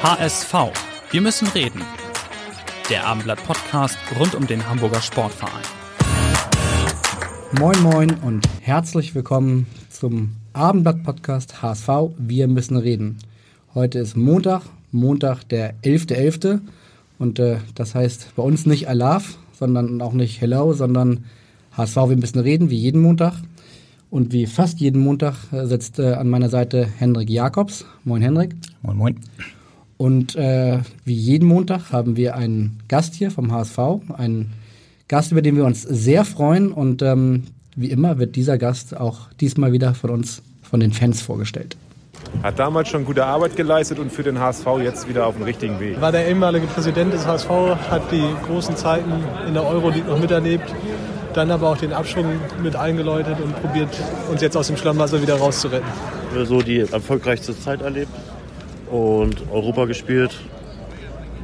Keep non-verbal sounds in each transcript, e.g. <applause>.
HSV. Wir müssen reden. Der Abendblatt-Podcast rund um den Hamburger Sportverein. Moin Moin und herzlich willkommen zum Abendblatt-Podcast HSV. Wir müssen reden. Heute ist Montag, Montag der 11.11. .11. Und äh, das heißt bei uns nicht love, sondern auch nicht Hello, sondern HSV, wir müssen reden, wie jeden Montag. Und wie fast jeden Montag äh, sitzt äh, an meiner Seite Hendrik Jakobs. Moin Hendrik. Moin Moin. Und äh, wie jeden Montag haben wir einen Gast hier vom HSV, einen Gast, über den wir uns sehr freuen. Und ähm, wie immer wird dieser Gast auch diesmal wieder von uns, von den Fans vorgestellt. Hat damals schon gute Arbeit geleistet und für den HSV jetzt wieder auf dem richtigen Weg. War der ehemalige Präsident des HSV, hat die großen Zeiten in der Euroleague noch miterlebt, dann aber auch den Abschwung mit eingeläutet und probiert uns jetzt aus dem Schlammwasser wieder rauszuretten. So die erfolgreichste Zeit erlebt und Europa gespielt.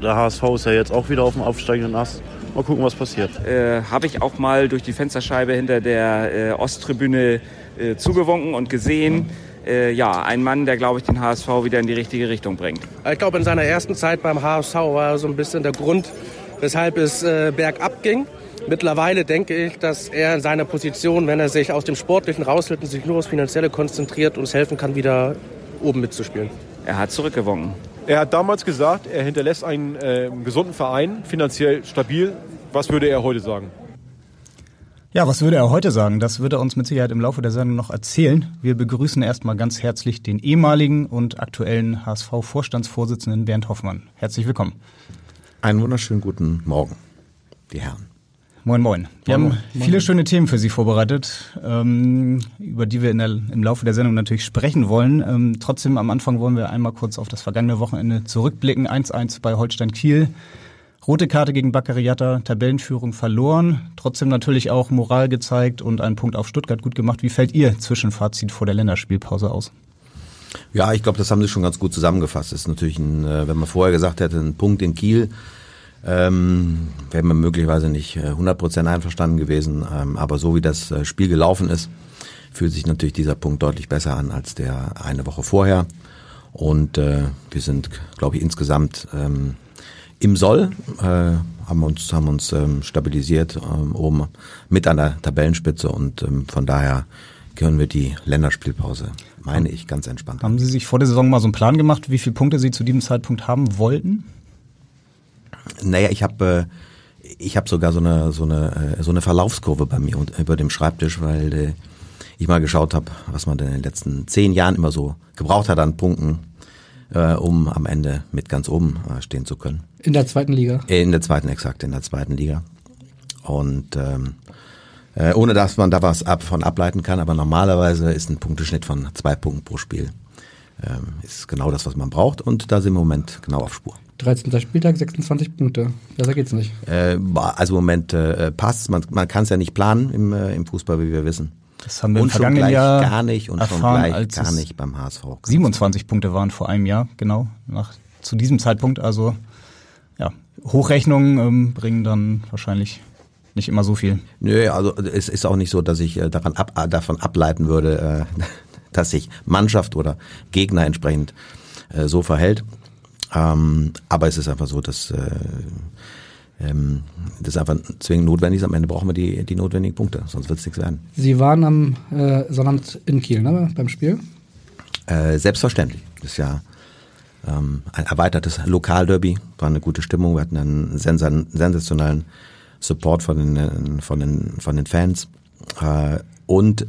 Der HSV ist ja jetzt auch wieder auf dem aufsteigenden Ast. Mal gucken, was passiert. Äh, Habe ich auch mal durch die Fensterscheibe hinter der äh, Osttribüne äh, zugewunken und gesehen. Äh, ja, ein Mann, der, glaube ich, den HSV wieder in die richtige Richtung bringt. Ich glaube, in seiner ersten Zeit beim HSV war so ein bisschen der Grund, weshalb es äh, bergab ging. Mittlerweile denke ich, dass er in seiner Position, wenn er sich aus dem Sportlichen raushält und sich nur aufs Finanzielle konzentriert, uns helfen kann, wieder oben mitzuspielen. Er hat zurückgewunken. Er hat damals gesagt, er hinterlässt einen äh, gesunden Verein, finanziell stabil. Was würde er heute sagen? Ja, was würde er heute sagen? Das wird er uns mit Sicherheit im Laufe der Sendung noch erzählen. Wir begrüßen erstmal ganz herzlich den ehemaligen und aktuellen HSV-Vorstandsvorsitzenden Bernd Hoffmann. Herzlich willkommen. Einen wunderschönen guten Morgen, die Herren. Moin, moin. Wir Moin, haben moin. viele schöne Themen für Sie vorbereitet, ähm, über die wir in der, im Laufe der Sendung natürlich sprechen wollen. Ähm, trotzdem am Anfang wollen wir einmal kurz auf das vergangene Wochenende zurückblicken. 1-1 bei Holstein Kiel. Rote Karte gegen Baccariata, Tabellenführung verloren. Trotzdem natürlich auch Moral gezeigt und einen Punkt auf Stuttgart gut gemacht. Wie fällt Ihr Zwischenfazit vor der Länderspielpause aus? Ja, ich glaube, das haben Sie schon ganz gut zusammengefasst. Das ist natürlich, ein, äh, wenn man vorher gesagt hätte, ein Punkt in Kiel, ähm, wäre man möglicherweise nicht äh, 100% einverstanden gewesen. Ähm, aber so wie das äh, Spiel gelaufen ist, fühlt sich natürlich dieser Punkt deutlich besser an als der eine Woche vorher. Und äh, wir sind, glaube ich, insgesamt ähm, im Soll, äh, haben uns, haben uns ähm, stabilisiert ähm, oben mit an der Tabellenspitze und ähm, von daher können wir die Länderspielpause, meine ich, ganz entspannt. Haben Sie sich vor der Saison mal so einen Plan gemacht, wie viele Punkte Sie zu diesem Zeitpunkt haben wollten? Naja, ich habe äh, ich habe sogar so eine so eine äh, so eine Verlaufskurve bei mir und- über dem Schreibtisch, weil äh, ich mal geschaut habe, was man denn in den letzten zehn Jahren immer so gebraucht hat an Punkten, äh, um am Ende mit ganz oben äh, stehen zu können. In der zweiten Liga. Äh, In der zweiten, exakt, in der zweiten Liga. Und ähm, äh, ohne dass man da was ab, von ableiten kann, aber normalerweise ist ein Punkteschnitt von zwei Punkten pro Spiel. Ähm, ist genau das, was man braucht und da sind wir im Moment genau auf Spur. 13. Spieltag, 26 Punkte. Besser geht's nicht. Äh, also im Moment äh, passt Man, man kann es ja nicht planen im, äh, im Fußball, wie wir wissen. Das haben wir und im vergangenen schon gleich Jahr gar nicht und schon erfahren, gleich als gar nicht beim HSV. 27 Punkte waren vor einem Jahr, genau, nach, zu diesem Zeitpunkt. Also ja, Hochrechnungen ähm, bringen dann wahrscheinlich nicht immer so viel. Nö, also es ist auch nicht so, dass ich äh, daran ab, äh, davon ableiten würde, äh, <laughs> dass sich Mannschaft oder Gegner entsprechend äh, so verhält. Ähm, aber es ist einfach so, dass äh, ähm, das einfach zwingend notwendig ist. Am Ende brauchen wir die, die notwendigen Punkte, sonst wird es nichts werden. Sie waren am äh, Sonnabend in Kiel, ne, beim Spiel. Äh, selbstverständlich. Das ist ja ähm, ein erweitertes Lokalderby, war eine gute Stimmung. Wir hatten einen sensa- sensationellen Support von den, von den, von den Fans. Äh, und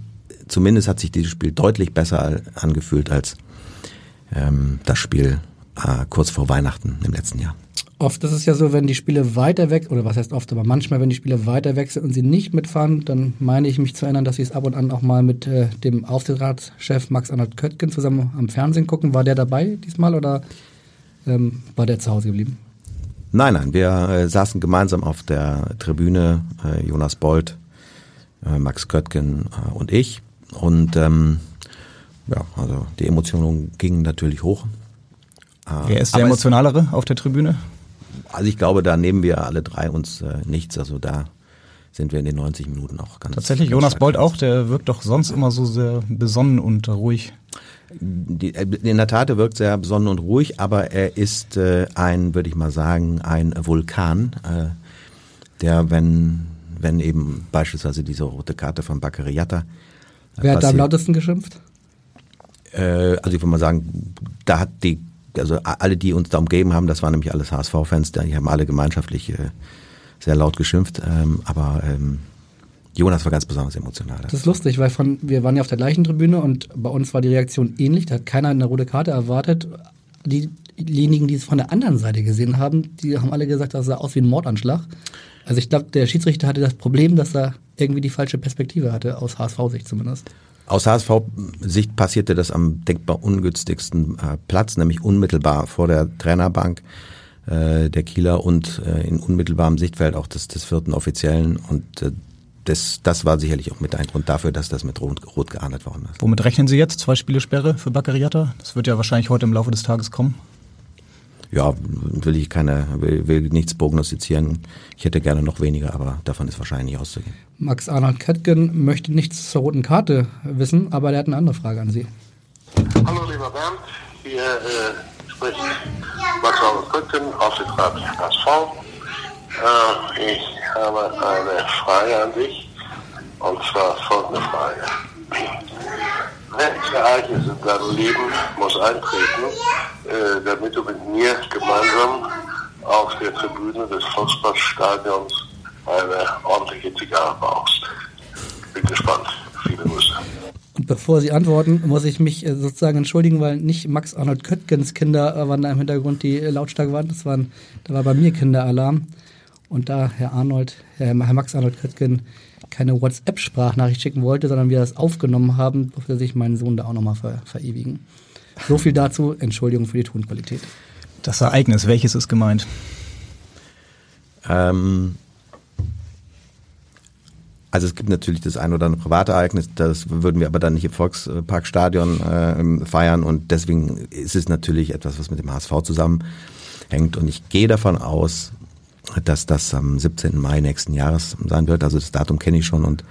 zumindest hat sich dieses Spiel deutlich besser angefühlt als ähm, das Spiel äh, kurz vor Weihnachten im letzten Jahr. Oft ist es ja so, wenn die Spiele weiter weg, oder was heißt oft, aber manchmal, wenn die Spiele weiter weg sind und sie nicht mitfahren, dann meine ich mich zu erinnern, dass sie es ab und an auch mal mit äh, dem Aufsichtsratschef Max Arnold Köttgen zusammen am Fernsehen gucken. War der dabei diesmal oder ähm, war der zu Hause geblieben? Nein, nein, wir äh, saßen gemeinsam auf der Tribüne, äh, Jonas Bold, äh, Max Köttgen äh, und ich. Und ähm, ja, also die Emotionen gingen natürlich hoch. Äh, Wer ist der emotionalere auf der Tribüne? Also ich glaube, da nehmen wir alle drei uns äh, nichts. Also da sind wir in den 90 Minuten auch ganz. Tatsächlich, ganz Jonas Bold auch, der wirkt doch sonst immer so sehr besonnen und ruhig. Die, äh, in der Tat, er wirkt sehr besonnen und ruhig, aber er ist äh, ein, würde ich mal sagen, ein Vulkan, äh, der, wenn, wenn eben beispielsweise diese rote Karte von Bakariata. Äh, Wer hat da am lautesten geschimpft? Äh, also ich würde mal sagen, da hat die also alle, die uns da umgeben haben, das waren nämlich alles HSV-Fans, die haben alle gemeinschaftlich äh, sehr laut geschimpft. Ähm, aber ähm, Jonas war ganz besonders emotional. Das ist lustig, weil von, wir waren ja auf der gleichen Tribüne und bei uns war die Reaktion ähnlich. Da hat keiner eine rote Karte erwartet. Die, diejenigen, die es von der anderen Seite gesehen haben, die haben alle gesagt, das sah aus wie ein Mordanschlag. Also ich glaube, der Schiedsrichter hatte das Problem, dass er irgendwie die falsche Perspektive hatte, aus HSV-Sicht zumindest. Aus HSV-Sicht passierte das am denkbar ungünstigsten äh, Platz, nämlich unmittelbar vor der Trainerbank äh, der Kieler und äh, in unmittelbarem Sichtfeld auch des, des vierten Offiziellen. Und das, das war sicherlich auch mit ein Grund dafür, dass das mit Rot, Rot geahndet worden ist. Womit rechnen Sie jetzt? Zwei Spiele Sperre für Baccariata? Das wird ja wahrscheinlich heute im Laufe des Tages kommen ja, will ich keine, will, will nichts prognostizieren. Ich hätte gerne noch weniger, aber davon ist wahrscheinlich auszugehen. Max Arnold Kettgen möchte nichts zur roten Karte wissen, aber er hat eine andere Frage an Sie. Hallo lieber Bernd, hier äh, spricht Max Arnold Kettgen, Aufsichtsrat HSV. Äh, ich habe eine Frage an dich und zwar folgende Frage. Welches Ereignis in deinem Leben muss eintreten, äh, damit du mit mir gemeinsam auf der Tribüne des Volksparkstadions eine ordentliche Zigarre brauchst? Bin gespannt. Viele Grüße. Und bevor Sie antworten, muss ich mich äh, sozusagen entschuldigen, weil nicht Max Arnold Köttgens Kinder waren da im Hintergrund, die lautstark waren. Das waren, da war bei mir Kinderalarm. Und da Herr Arnold, Herr, Herr Max Arnold Köttgen keine WhatsApp-Sprachnachricht schicken wollte, sondern wir das aufgenommen haben, durfte sich mein Sohn da auch nochmal ver verewigen. So viel dazu. Entschuldigung für die Tonqualität. Das Ereignis, welches ist gemeint? Ähm, also es gibt natürlich das ein oder andere private Ereignis, das würden wir aber dann nicht im Volksparkstadion äh, feiern und deswegen ist es natürlich etwas, was mit dem HSV zusammenhängt und ich gehe davon aus, dass das am 17. Mai nächsten Jahres sein wird. Also das Datum kenne ich schon und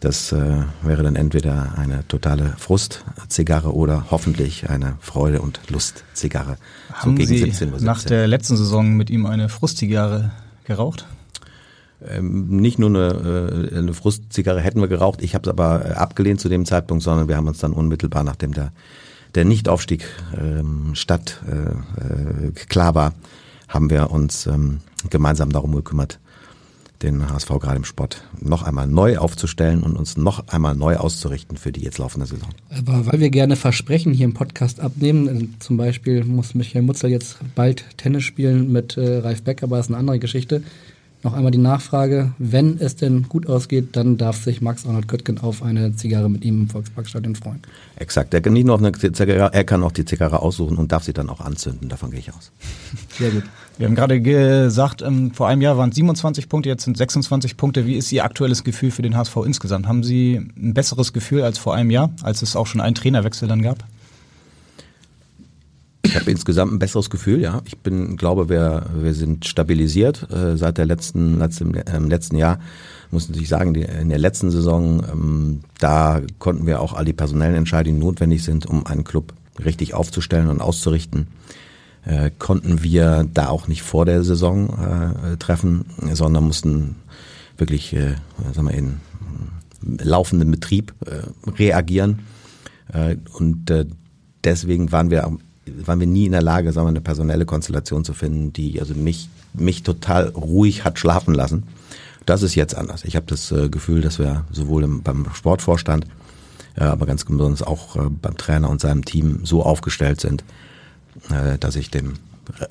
das äh, wäre dann entweder eine totale Frustzigarre oder hoffentlich eine Freude- und Lustzigarre. Haben so Sie 17 17. nach der letzten Saison mit ihm eine Frustzigarre geraucht? Ähm, nicht nur eine, äh, eine Frustzigarre hätten wir geraucht, ich habe es aber äh, abgelehnt zu dem Zeitpunkt, sondern wir haben uns dann unmittelbar, nachdem der, der Nichtaufstieg ähm, statt äh, äh, klar war, haben wir uns ähm, gemeinsam darum gekümmert, den HSV gerade im Sport noch einmal neu aufzustellen und uns noch einmal neu auszurichten für die jetzt laufende Saison. Aber weil wir gerne Versprechen hier im Podcast abnehmen, äh, zum Beispiel muss Michael Mutzel jetzt bald Tennis spielen mit äh, Ralf Beck, aber das ist eine andere Geschichte. Noch einmal die Nachfrage, wenn es denn gut ausgeht, dann darf sich Max Arnold Köttgen auf eine Zigarre mit ihm im Volksparkstadion freuen. Exakt, er kann nicht nur auf eine Zigarre, er kann auch die Zigarre aussuchen und darf sie dann auch anzünden, davon gehe ich aus. Sehr gut. Wir haben gerade gesagt, ähm, vor einem Jahr waren es 27 Punkte, jetzt sind 26 Punkte. Wie ist Ihr aktuelles Gefühl für den HSV insgesamt? Haben Sie ein besseres Gefühl als vor einem Jahr, als es auch schon einen Trainerwechsel dann gab? Ich habe insgesamt ein besseres Gefühl, ja. Ich bin, glaube, wir, wir sind stabilisiert äh, seit der letzten, letzten, äh, letzten Jahr. Muss natürlich sagen, die, in der letzten Saison, ähm, da konnten wir auch all die personellen Entscheidungen, die notwendig sind, um einen Club richtig aufzustellen und auszurichten, äh, konnten wir da auch nicht vor der Saison äh, treffen, sondern mussten wirklich, äh, sagen wir, in laufenden Betrieb äh, reagieren. Äh, und äh, deswegen waren wir waren wir nie in der Lage, sagen wir, eine personelle Konstellation zu finden, die also mich, mich total ruhig hat schlafen lassen. Das ist jetzt anders. Ich habe das äh, Gefühl, dass wir sowohl im, beim Sportvorstand, äh, aber ganz besonders auch äh, beim Trainer und seinem Team so aufgestellt sind, äh, dass ich dem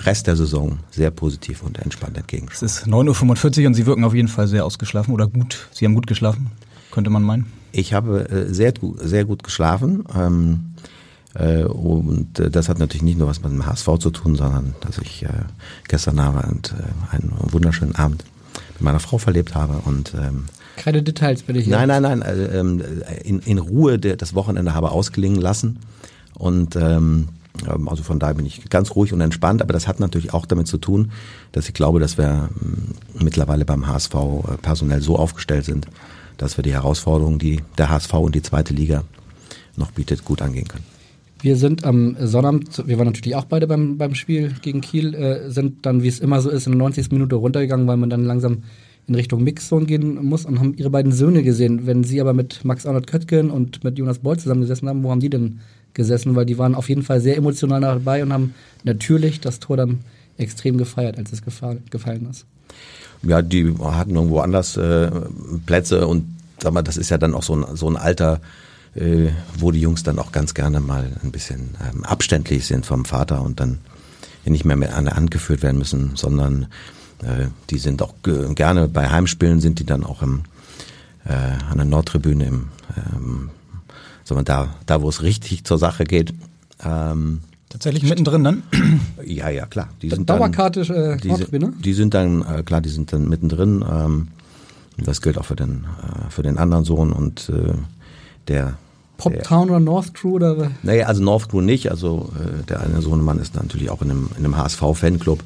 Rest der Saison sehr positiv und entspannt entgegenschauen. Es ist 9.45 Uhr und Sie wirken auf jeden Fall sehr ausgeschlafen oder gut. Sie haben gut geschlafen, könnte man meinen. Ich habe äh, sehr, gut, sehr gut geschlafen. Ähm, äh, und äh, das hat natürlich nicht nur was mit dem HSV zu tun, sondern dass ich äh, gestern Abend äh, einen wunderschönen Abend mit meiner Frau verlebt habe und ähm, keine Details bitte hier. Nein, nein, nein. Äh, ähm, in, in Ruhe das Wochenende habe ausklingen lassen. Und ähm, also von daher bin ich ganz ruhig und entspannt. Aber das hat natürlich auch damit zu tun, dass ich glaube, dass wir ähm, mittlerweile beim HSV äh, personell so aufgestellt sind, dass wir die Herausforderungen, die der HSV und die zweite Liga noch bietet, gut angehen können. Wir sind am Sonnabend, wir waren natürlich auch beide beim, beim Spiel gegen Kiel, äh, sind dann, wie es immer so ist, in der 90. Minute runtergegangen, weil man dann langsam in Richtung Mixzone gehen muss und haben ihre beiden Söhne gesehen. Wenn sie aber mit Max Arnold Köttgen und mit Jonas Boll zusammengesessen haben, wo haben die denn gesessen? Weil die waren auf jeden Fall sehr emotional dabei und haben natürlich das Tor dann extrem gefeiert, als es gefallen ist. Ja, die hatten irgendwo anders äh, Plätze und sag mal, das ist ja dann auch so ein, so ein Alter, äh, wo die Jungs dann auch ganz gerne mal ein bisschen ähm, abständlich sind vom Vater und dann nicht mehr mit an der Hand geführt werden müssen, sondern äh, die sind auch gerne bei Heimspielen sind die dann auch im, äh, an der Nordtribüne im, ähm, sagen da, da wo es richtig zur Sache geht. Ähm, Tatsächlich mittendrin dann? <clears throat> Ja, ja, klar. Die sind Dauerkarte äh, die, Nordtribüne? Die sind dann, äh, klar, die sind dann mittendrin. Ähm, das gilt auch für den, äh, für den anderen Sohn und äh, der Poptown oder North Crew oder? Naja, also North Crew nicht. Also äh, der eine Sohnemann ist natürlich auch in einem, in einem HSV-Fanclub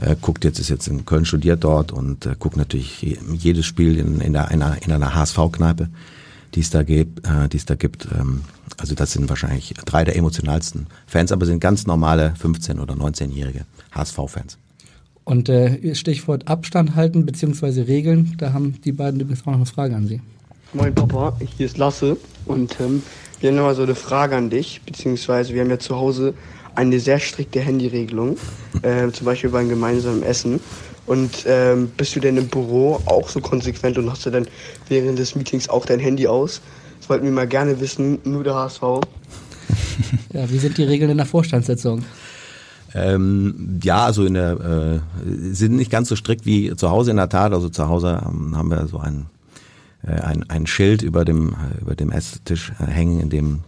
äh, guckt jetzt, ist jetzt in Köln studiert dort und äh, guckt natürlich jedes Spiel in, in, der, einer, in einer HSV-Kneipe, die es da gibt. Äh, die es da gibt. Ähm, also das sind wahrscheinlich drei der emotionalsten Fans, aber sind ganz normale 15- oder 19-jährige HSV-Fans. Und äh, Stichwort Abstand halten bzw. Regeln, da haben die beiden übrigens auch noch eine Frage an Sie. Moin Papa, hier ist Lasse und ähm, wir haben nochmal so eine Frage an dich, beziehungsweise wir haben ja zu Hause eine sehr strikte Handyregelung, äh, zum Beispiel beim gemeinsamen Essen. Und ähm, bist du denn im Büro auch so konsequent und hast du dann während des Meetings auch dein Handy aus? Das wollten wir mal gerne wissen, nur der HSV. <laughs> Ja, wie sind die Regeln in der Vorstandssitzung? Ähm, ja, also in der äh, sind nicht ganz so strikt wie zu Hause in der Tat. Also zu Hause ähm, haben wir so ein, äh, ein, ein Schild über dem über dem Esstisch äh, hängen, in dem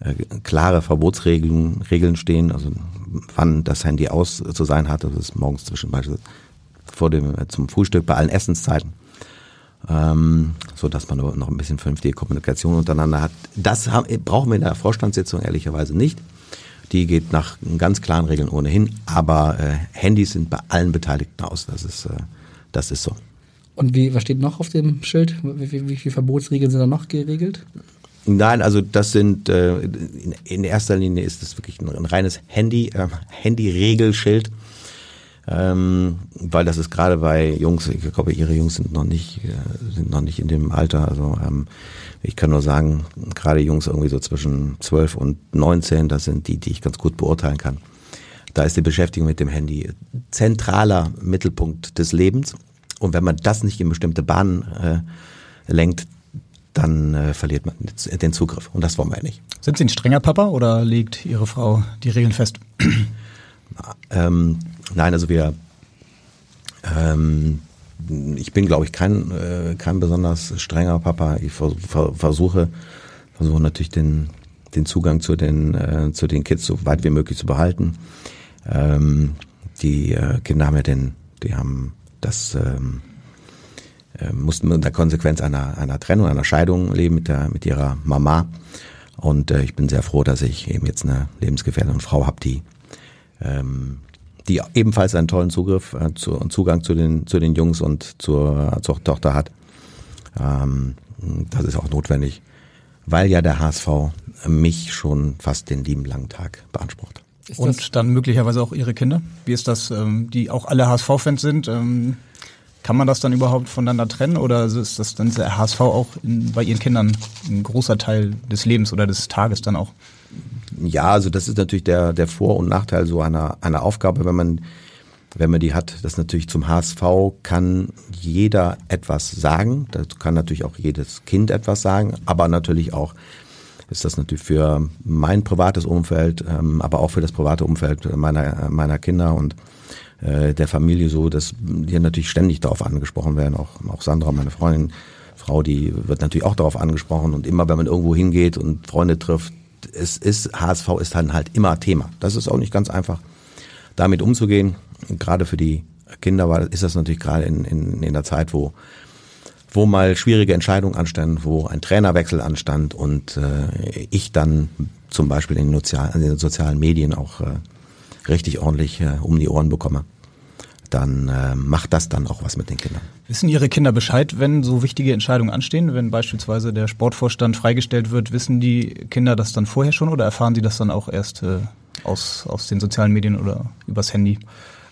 äh, klare Verbotsregeln Regeln stehen, also wann das Handy aus zu sein hat, das ist morgens zwischen beispielsweise vor dem äh, zum Frühstück bei allen Essenszeiten, ähm, so dass man noch ein bisschen vernünftige Kommunikation untereinander hat. Das haben, brauchen wir in der Vorstandssitzung ehrlicherweise nicht. Die geht nach ganz klaren Regeln ohnehin, aber äh, Handys sind bei allen Beteiligten aus. Das ist, äh, das ist so. Und wie, was steht noch auf dem Schild? Wie, wie, wie viele Verbotsregeln sind da noch geregelt? Nein, also das sind äh, in, in erster Linie ist das wirklich ein, ein reines Handy, äh, Handy-Regelschild. Ähm, weil das ist gerade bei Jungs, ich glaube, ihre Jungs sind noch nicht, äh, sind noch nicht in dem Alter. Also ähm, ich kann nur sagen, gerade Jungs irgendwie so zwischen 12 und 19, das sind die, die ich ganz gut beurteilen kann. Da ist die Beschäftigung mit dem Handy zentraler Mittelpunkt des Lebens. Und wenn man das nicht in bestimmte Bahnen äh, lenkt, dann äh, verliert man den Zugriff. Und das wollen wir ja nicht. Sind Sie ein strenger Papa oder legt Ihre Frau die Regeln fest? ähm, nein, also wir, ähm, ich bin, glaube ich, kein, äh, kein besonders strenger Papa. Ich ver ver versuche, versuche natürlich den, den Zugang zu den, äh, zu den Kids so weit wie möglich zu behalten. Ähm, die äh, Kinder haben ja den, die haben das, ähm, äh, mussten mit der Konsequenz einer, einer Trennung, einer Scheidung leben mit, der, mit ihrer Mama. Und äh, ich bin sehr froh, dass ich eben jetzt eine lebensgefährdende Frau habe, die, ähm, die ebenfalls einen tollen Zugriff äh, zu, und Zugang zu den, zu den Jungs und zur, zur Tochter hat. Ähm, das ist auch notwendig, weil ja der HSV mich schon fast den lieben langen Tag beansprucht. Und dann möglicherweise auch Ihre Kinder? Wie ist das, ähm, die auch alle HSV-Fans sind? Ähm, kann man das dann überhaupt voneinander trennen oder ist das dann der HSV auch in, bei Ihren Kindern ein großer Teil des Lebens oder des Tages dann auch? Ja, also das ist natürlich der, der Vor- und Nachteil so einer, einer Aufgabe, wenn man, wenn man die hat. Das natürlich zum HSV kann jeder etwas sagen. Das kann natürlich auch jedes Kind etwas sagen, aber natürlich auch ist das natürlich für mein privates Umfeld, ähm, aber auch für das private Umfeld meiner, meiner Kinder und äh, der Familie so, dass die natürlich ständig darauf angesprochen werden. Auch, auch Sandra, meine Freundin, Frau, die wird natürlich auch darauf angesprochen. Und immer, wenn man irgendwo hingeht und Freunde trifft, es ist, HSV ist dann halt immer Thema. Das ist auch nicht ganz einfach, damit umzugehen. Gerade für die Kinder war, ist das natürlich gerade in, in, in der Zeit, wo wo mal schwierige Entscheidungen anstanden, wo ein Trainerwechsel anstand und äh, ich dann zum Beispiel in den, sozialen, in den sozialen Medien auch äh, richtig ordentlich äh, um die Ohren bekomme, dann äh, macht das dann auch was mit den Kindern. Wissen Ihre Kinder Bescheid, wenn so wichtige Entscheidungen anstehen? Wenn beispielsweise der Sportvorstand freigestellt wird, wissen die Kinder das dann vorher schon oder erfahren sie das dann auch erst äh, aus, aus den sozialen Medien oder übers Handy?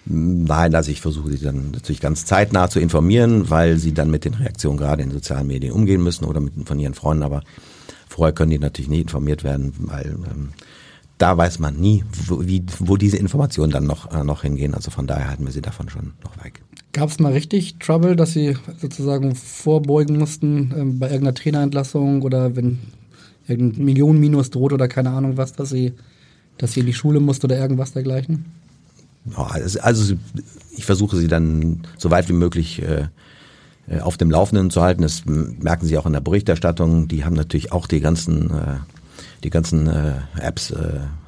Nein, also ich versuche sie dann natürlich ganz zeitnah zu informieren, weil sie dann mit den Reaktionen gerade in sozialen Medien umgehen müssen oder mit von ihren Freunden. Aber vorher können die natürlich nicht informiert werden, weil ähm, da weiß man nie, wo, wie, wo diese Informationen dann noch, äh, noch hingehen. Also von daher halten wir sie davon schon noch weg. Gab es mal richtig Trouble, dass Sie sozusagen vorbeugen mussten ähm, bei irgendeiner Trainerentlassung oder wenn irgendein Millionenminus droht oder keine Ahnung was, dass Sie, dass Sie in die Schule mussten oder irgendwas dergleichen? Also ich versuche sie dann so weit wie möglich äh, äh, auf dem Laufenden zu halten. Das merken Sie auch in der Berichterstattung. Die haben natürlich auch die ganzen äh, die ganzen äh, Apps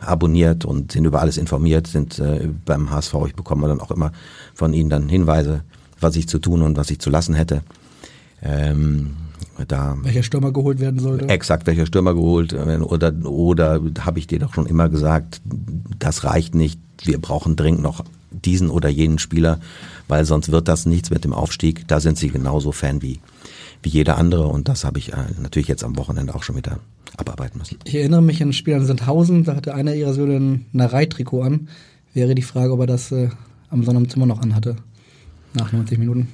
abonniert und sind über alles informiert, sind beim HSV. Ich bekomme dann auch immer von ihnen dann Hinweise, was ich zu tun und was ich zu lassen hätte. Ähm, da welcher Stürmer geholt werden sollte? Exakt, welcher Stürmer geholt oder oder habe ich dir doch schon immer gesagt, das reicht nicht. Wir brauchen dringend noch diesen oder jenen Spieler, weil sonst wird das nichts mit dem Aufstieg. Da sind sie genauso Fan wie wie jeder andere und das habe ich äh, natürlich jetzt am Wochenende auch schon wieder abarbeiten müssen. Ich erinnere mich an ein Spiel an Sandhausen, da hatte einer ihrer Söhne ein Narei-Trikot an. Wäre die Frage, ob er das äh, am Sonnabend immer noch anhatte, nach 90 Minuten.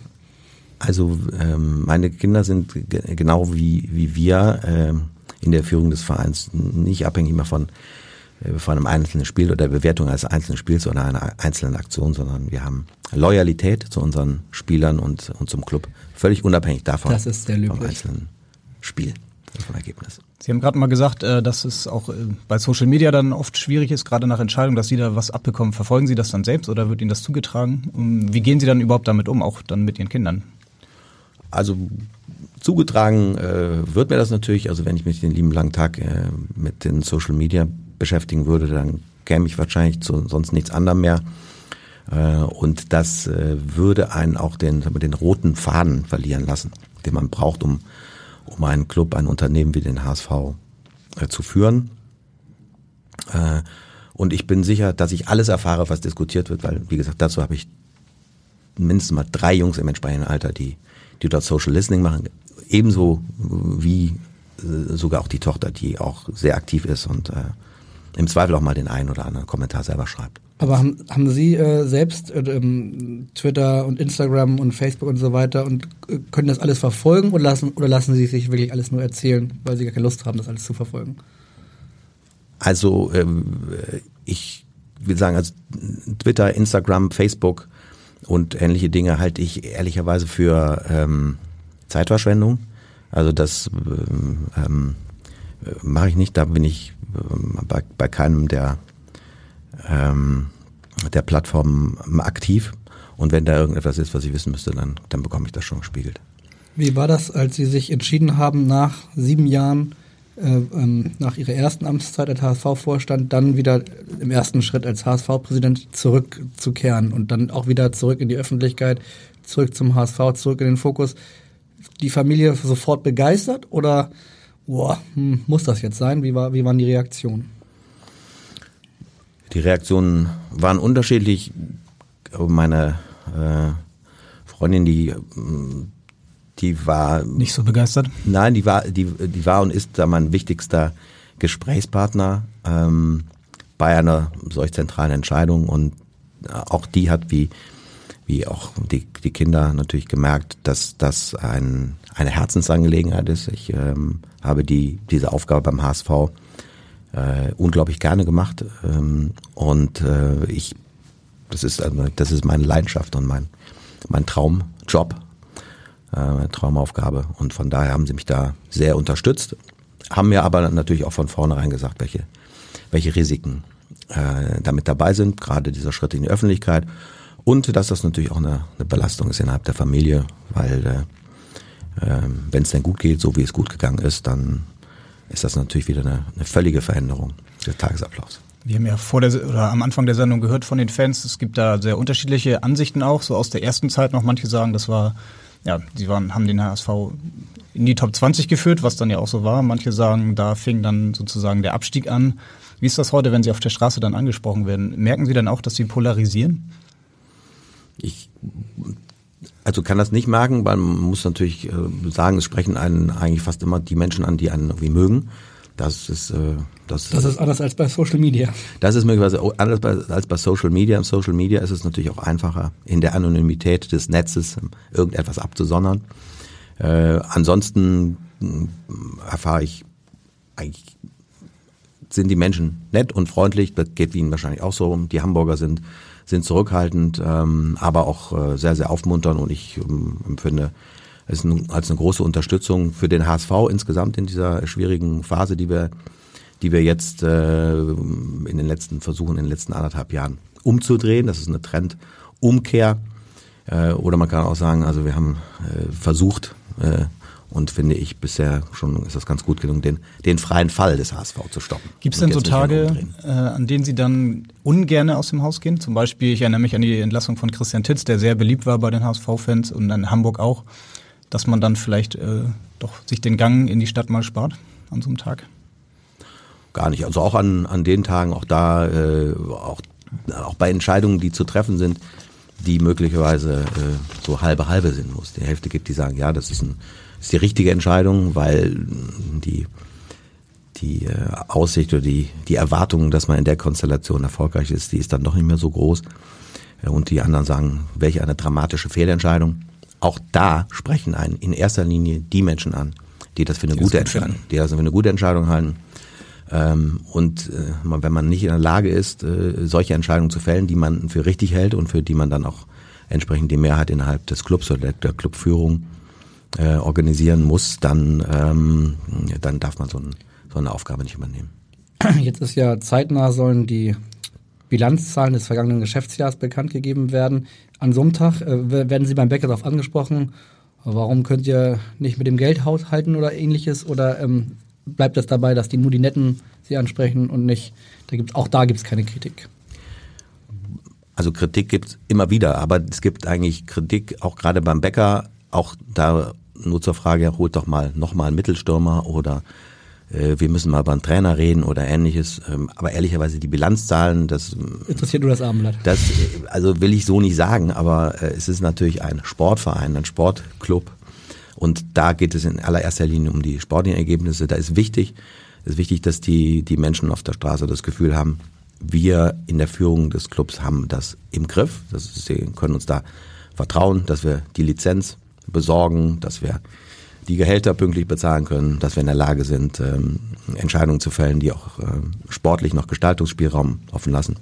Also ähm, meine Kinder sind genau wie, wie wir ähm, in der Führung des Vereins nicht abhängig mehr von, äh, von einem einzelnen Spiel oder der Bewertung eines einzelnen Spiels oder einer einzelnen Aktion, sondern wir haben Loyalität zu unseren Spielern und, und zum Club, völlig unabhängig davon das ist sehr vom einzelnen Spiel, vom Ergebnis. Sie haben gerade mal gesagt, äh, dass es auch äh, bei Social Media dann oft schwierig ist, gerade nach Entscheidungen, dass Sie da was abbekommen. Verfolgen Sie das dann selbst oder wird Ihnen das zugetragen? Wie gehen Sie dann überhaupt damit um, auch dann mit Ihren Kindern? Also zugetragen äh, wird mir das natürlich. Also wenn ich mich den lieben langen Tag äh, mit den Social Media beschäftigen würde, dann käme ich wahrscheinlich zu sonst nichts anderem mehr. Äh, und das äh, würde einen auch den, den roten Faden verlieren lassen, den man braucht, um um einen Club, ein Unternehmen wie den HSV äh, zu führen. Und ich bin sicher, dass ich alles erfahre, was diskutiert wird, weil, wie gesagt, dazu habe ich mindestens mal drei Jungs im entsprechenden Alter, die, die dort Social Listening machen. Ebenso wie sogar auch die Tochter, die auch sehr aktiv ist und im Zweifel auch mal den einen oder anderen Kommentar selber schreibt. Aber haben, haben Sie äh, selbst äh, ähm, Twitter und Instagram und Facebook und so weiter und äh, können das alles verfolgen oder lassen, oder lassen Sie sich wirklich alles nur erzählen, weil Sie gar keine Lust haben, das alles zu verfolgen? Also ähm, ich will sagen, also Twitter, Instagram, Facebook und ähnliche Dinge halte ich ehrlicherweise für ähm, Zeitverschwendung. Also das ähm, ähm mache ich nicht, da bin ich bei, bei keinem der ähm, der Plattform aktiv. Und wenn da irgendetwas ist, was ich wissen müsste, dann, dann bekomme ich das schon gespiegelt. Wie war das, als Sie sich entschieden haben, nach sieben Jahren, äh, ähm, nach Ihrer ersten Amtszeit als HSV-Vorstand, dann wieder im ersten Schritt als HSV-Präsident zurückzukehren und dann auch wieder zurück in die Öffentlichkeit, zurück zum HSV, zurück in den Fokus? Die Familie sofort begeistert oder boah, hm, muss das jetzt sein? Wie, war, wie waren die Reaktionen? Die Reaktionen waren unterschiedlich. Meine äh, Freundin, die, die war nicht so begeistert. Nein, die war, die, die war und ist da mein wichtigster Gesprächspartner ähm, bei einer solch zentralen Entscheidung und auch die hat wie wie auch die, die Kinder natürlich gemerkt, dass das ein, eine Herzensangelegenheit ist. Ich ähm, habe die diese Aufgabe beim HSV äh, unglaublich gerne gemacht. Ähm, und äh, ich, das ist, also, das ist meine Leidenschaft und mein, mein Traumjob, äh, Traumaufgabe. Und von daher haben sie mich da sehr unterstützt. haben mir aber natürlich auch von vornherein gesagt, welche, welche Risiken äh, damit dabei sind, gerade dieser Schritt in die Öffentlichkeit und dass das natürlich auch eine, eine Belastung ist innerhalb der Familie, weil äh, äh, wenn es denn gut geht, so wie es gut gegangen ist, dann ist das natürlich wieder eine, eine völlige Veränderung des Tagesablaufs. Wir haben ja vor der oder am Anfang der Sendung gehört von den Fans, es gibt da sehr unterschiedliche Ansichten auch, so aus der ersten Zeit noch. Manche sagen, das war, ja, sie waren, haben den HSV in die Top 20 geführt, was dann ja auch so war. Manche sagen, da fing dann sozusagen der Abstieg an. Wie ist das heute, wenn Sie auf der Straße dann angesprochen werden? Merken Sie dann auch, dass Sie polarisieren? Ich also kann das nicht merken, weil man muss natürlich äh, sagen, es sprechen einen eigentlich fast immer die Menschen an, die einen irgendwie mögen. Das ist, äh, das, das ist anders als bei Social Media. Das ist möglicherweise anders bei, als bei Social Media. Im Social Media ist es natürlich auch einfacher, in der Anonymität des Netzes irgendetwas abzusondern. Äh, ansonsten äh, erfahre ich eigentlich sind die Menschen nett und freundlich. Das geht Ihnen wahrscheinlich auch so. Die Hamburger sind sind zurückhaltend, ähm, aber auch äh, sehr, sehr aufmunternd und ich ähm, empfinde es als eine große Unterstützung für den HSV insgesamt in dieser schwierigen Phase, die wir, die wir jetzt äh, in den letzten Versuchen, in den letzten anderthalb Jahren umzudrehen. Das ist eine Trendumkehr. Äh, oder man kann auch sagen, also wir haben äh, versucht, äh, und finde ich bisher schon ist das ganz gut gelungen, den, den freien Fall des HSV zu stoppen. Gibt es denn so Tage, äh, an denen Sie dann ungerne aus dem Haus gehen? Zum Beispiel, ich erinnere mich an die Entlassung von Christian Titz, der sehr beliebt war bei den HSV-Fans und in Hamburg auch, dass man dann vielleicht äh, doch sich den Gang in die Stadt mal spart an so einem Tag? Gar nicht. Also auch an, an den Tagen, auch da, äh, auch, auch bei Entscheidungen, die zu treffen sind, die möglicherweise äh, so halbe halbe sind muss. Die Hälfte gibt, die sagen, ja, das ist ein ist die richtige Entscheidung, weil die, die äh, Aussicht oder die, die Erwartung, dass man in der Konstellation erfolgreich ist, die ist dann doch nicht mehr so groß. Äh, und die anderen sagen, welche eine dramatische Fehlentscheidung. Auch da sprechen einen in erster Linie die Menschen an, die das für eine die gute Entscheidung, die das für eine gute Entscheidung halten. Ähm, und äh, wenn man nicht in der Lage ist, solche Entscheidungen zu fällen, die man für richtig hält und für die man dann auch entsprechend die Mehrheit innerhalb des Clubs oder der Clubführung äh, organisieren muss, dann, ähm, dann darf man so, ein, so eine Aufgabe nicht übernehmen. <clears throat> Jetzt ist ja zeitnah sollen die Bilanzzahlen des vergangenen Geschäftsjahres bekannt gegeben werden. An so einem Tag äh, werden Sie beim Bäcker darauf angesprochen, warum könnt ihr nicht mit dem Geld haushalten oder ähnliches? Oder ähm, bleibt das dabei, dass die nur die Netten Sie ansprechen und nicht, da gibt's, auch da gibt es keine Kritik? Also Kritik gibt es immer wieder, aber es gibt eigentlich Kritik auch gerade beim Bäcker, auch da nur zur Frage, holt doch mal nochmal einen Mittelstürmer oder äh, wir müssen mal über einen Trainer reden oder ähnliches. Ähm, aber ehrlicherweise die Bilanzzahlen, das interessiert nur das Abendblatt. Das also will ich so nicht sagen, aber äh, es ist natürlich ein Sportverein, ein Sportclub und da geht es in allererster Linie um die sportlichen Ergebnisse. Da ist wichtig, ist wichtig, dass die die Menschen auf der Straße das Gefühl haben, wir in der Führung des Clubs haben das im Griff. Das ist, sie können uns da vertrauen, dass wir die Lizenz besorgen, dass wir die Gehälter pünktlich bezahlen können, dass wir in der Lage sind, ähm, Entscheidungen zu fällen, die auch ähm, sportlich noch Gestaltungsspielraum offen lassen,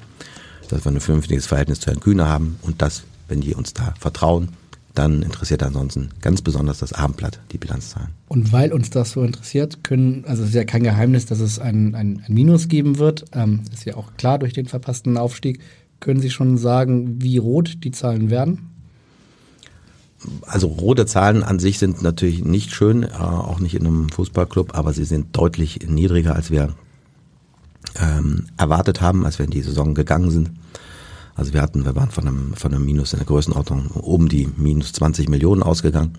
dass wir ein vernünftiges Verhältnis zu Herrn Kühner haben und dass, wenn die uns da vertrauen, dann interessiert ansonsten ganz besonders das Abendblatt die Bilanzzahlen. Und weil uns das so interessiert, können, also es ist ja kein Geheimnis, dass es ein, ein, ein Minus geben wird, ähm, ist ja auch klar durch den verpassten Aufstieg. Können Sie schon sagen, wie rot die Zahlen werden? Also rote Zahlen an sich sind natürlich nicht schön, äh, auch nicht in einem Fußballclub, aber sie sind deutlich niedriger, als wir ähm, erwartet haben, als wir in die Saison gegangen sind. Also wir hatten, wir waren von einem, von einem Minus in der Größenordnung oben die minus 20 Millionen ausgegangen.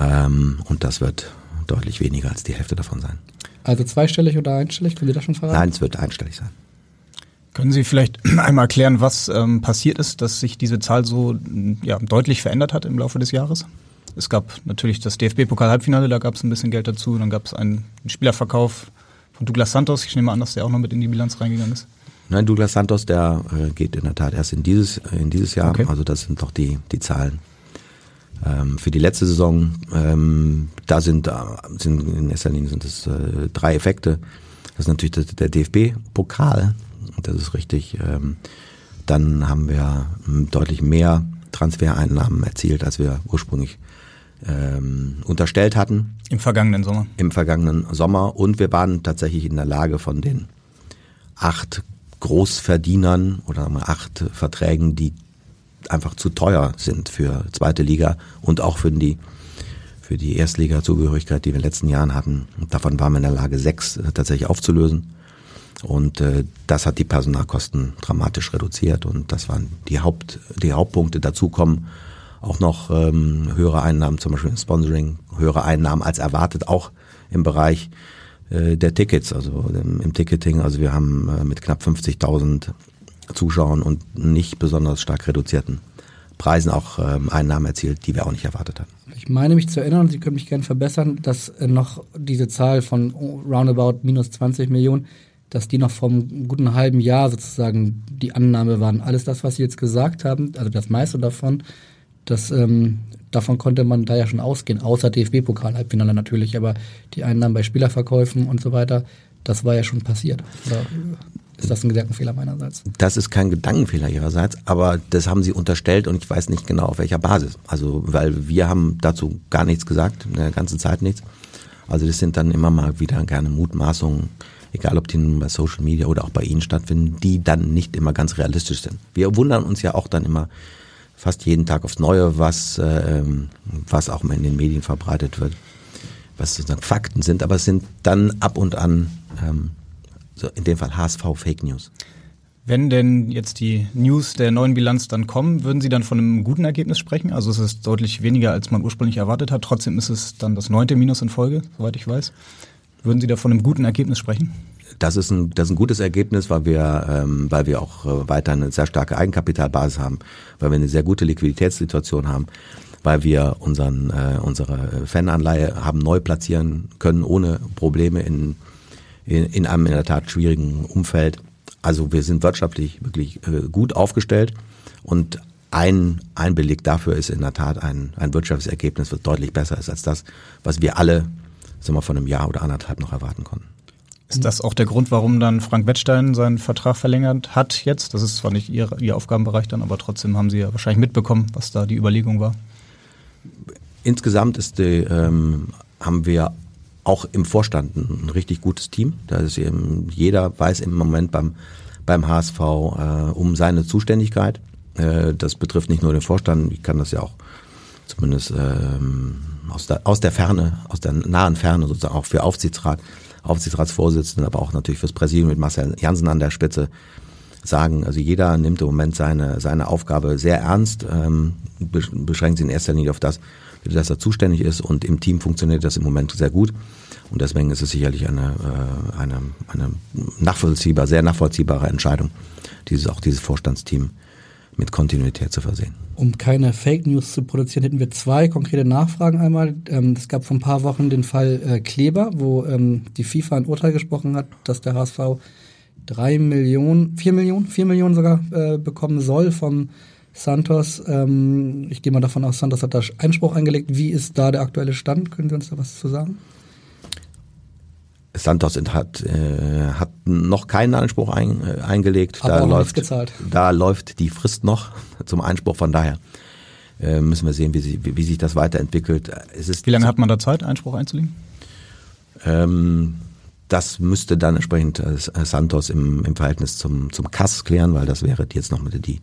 Ähm, und das wird deutlich weniger als die Hälfte davon sein. Also zweistellig oder einstellig? Können Sie das schon verraten? Nein, es wird einstellig sein. Können Sie vielleicht <clears throat> einmal erklären, was ähm, passiert ist, dass sich diese Zahl so ja, deutlich verändert hat im Laufe des Jahres? Es gab natürlich das DFB-Pokal-Halbfinale, da gab es ein bisschen Geld dazu. Dann gab es einen Spielerverkauf von Douglas Santos. Ich nehme an, dass der auch noch mit in die Bilanz reingegangen ist. Nein, Douglas Santos, der äh, geht in der Tat erst in dieses, äh, in dieses Jahr. Okay. Also das sind doch die, die Zahlen. Ähm, für die letzte Saison, ähm, da sind, äh, sind in erster Linie sind es äh, drei Effekte. Das ist natürlich der DFB-Pokal, das ist richtig. Ähm, dann haben wir ähm, deutlich mehr Transfereinnahmen erzielt, als wir ursprünglich ähm, unterstellt hatten. Im vergangenen Sommer. Im vergangenen Sommer. Und wir waren tatsächlich in der Lage von den acht Großverdienern oder acht Verträgen, die einfach zu teuer sind für zweite Liga und auch für die für die Erstliga-Zugehörigkeit, die wir in den letzten Jahren hatten. Davon waren wir in der Lage, sechs äh, tatsächlich aufzulösen. Und äh, das hat die Personalkosten dramatisch reduziert und das waren die Haupt die Hauptpunkte. Dazu kommen auch noch ähm, höhere Einnahmen, zum Beispiel im Sponsoring, höhere Einnahmen als erwartet, auch im Bereich äh, der Tickets, also im, im Ticketing. Also wir haben äh, mit knapp 50.000 Zuschauern und nicht besonders stark reduzierten Preisen auch ähm, Einnahmen erzielt, die wir auch nicht erwartet hatten. Ich meine mich zu erinnern, Sie können mich gerne verbessern, dass äh, noch diese Zahl von roundabout minus 20 Millionen dass die noch vom guten halben Jahr sozusagen die Annahme waren. Alles das, was Sie jetzt gesagt haben, also das meiste davon, das, ähm, davon konnte man da ja schon ausgehen, außer DFB-Pokal-Halbfinale natürlich, aber die Einnahmen bei Spielerverkäufen und so weiter, das war ja schon passiert. Oder ist das ein Gedankenfehler meinerseits? Das ist kein Gedankenfehler Ihrerseits, aber das haben Sie unterstellt und ich weiß nicht genau auf welcher Basis. Also, weil wir haben dazu gar nichts gesagt, in der ganzen Zeit nichts. Also das sind dann immer mal wieder gerne Mutmaßungen, egal ob die nun bei Social Media oder auch bei Ihnen stattfinden, die dann nicht immer ganz realistisch sind. Wir wundern uns ja auch dann immer fast jeden Tag aufs Neue, was, äh, was auch in den Medien verbreitet wird, was sozusagen Fakten sind, aber es sind dann ab und an, ähm, so in dem Fall HSV Fake News. Wenn denn jetzt die News der neuen Bilanz dann kommen, würden Sie dann von einem guten Ergebnis sprechen? Also es ist deutlich weniger, als man ursprünglich erwartet hat. Trotzdem ist es dann das neunte Minus in Folge, soweit ich weiß. Würden Sie da von einem guten Ergebnis sprechen? Das ist ein, das ist ein gutes Ergebnis, weil wir, ähm, weil wir auch äh, weiter eine sehr starke Eigenkapitalbasis haben, weil wir eine sehr gute Liquiditätssituation haben, weil wir unseren, äh, unsere Fananleihe haben neu platzieren können ohne Probleme in, in, in einem in der Tat schwierigen Umfeld. Also wir sind wirtschaftlich wirklich äh, gut aufgestellt und ein, ein Beleg dafür ist in der Tat ein, ein wirtschaftliches Ergebnis, was deutlich besser ist als das, was wir alle sagen wir, von einem Jahr oder anderthalb noch erwarten konnten. Ist das auch der Grund, warum dann Frank Wettstein seinen Vertrag verlängert hat jetzt? Das ist zwar nicht Ihr, Ihr Aufgabenbereich dann, aber trotzdem haben Sie ja wahrscheinlich mitbekommen, was da die Überlegung war. Insgesamt ist die, ähm, haben wir auch im Vorstand ein richtig gutes Team. Da ist eben, jeder weiß im Moment beim, beim HSV äh, um seine Zuständigkeit. Äh, das betrifft nicht nur den Vorstand, ich kann das ja auch zumindest ähm, aus, der, aus der Ferne, aus der nahen Ferne sozusagen auch für Aufsichtsrat, Aufsichtsratsvorsitzenden, aber auch natürlich fürs Präsidium mit Marcel Jansen an der Spitze sagen. Also jeder nimmt im Moment seine, seine Aufgabe sehr ernst, ähm, beschränkt sich in erster Linie auf das, für das er zuständig ist und im Team funktioniert das im Moment sehr gut. Und deswegen ist es sicherlich eine, äh, eine, eine nachvollziehbar, sehr nachvollziehbare Entscheidung, dieses, auch dieses Vorstandsteam mit Kontinuität zu versehen. Um keine Fake News zu produzieren, hätten wir zwei konkrete Nachfragen einmal. Ähm, es gab vor ein paar Wochen den Fall äh, Kleber, wo ähm, die FIFA ein Urteil gesprochen hat, dass der HSV drei Millionen, vier Millionen, vier Millionen sogar äh, bekommen soll vom Santos. Ähm, ich gehe mal davon aus, Santos hat da Einspruch eingelegt. Wie ist da der aktuelle Stand? Können Sie uns da was zu sagen? Santos hat, äh, hat noch keinen Anspruch ein, äh, eingelegt. Aber da auch läuft, gezahlt. da läuft die Frist noch <laughs> zum Einspruch. Von daher äh, müssen wir sehen, wie, sie, wie, wie sich das weiterentwickelt. Es ist Wie lange hat man da Zeit, Einspruch einzulegen? Ähm, das müsste dann entsprechend äh, Santos im, im Verhältnis zum, zum Kass klären, weil das wäre jetzt noch mit die,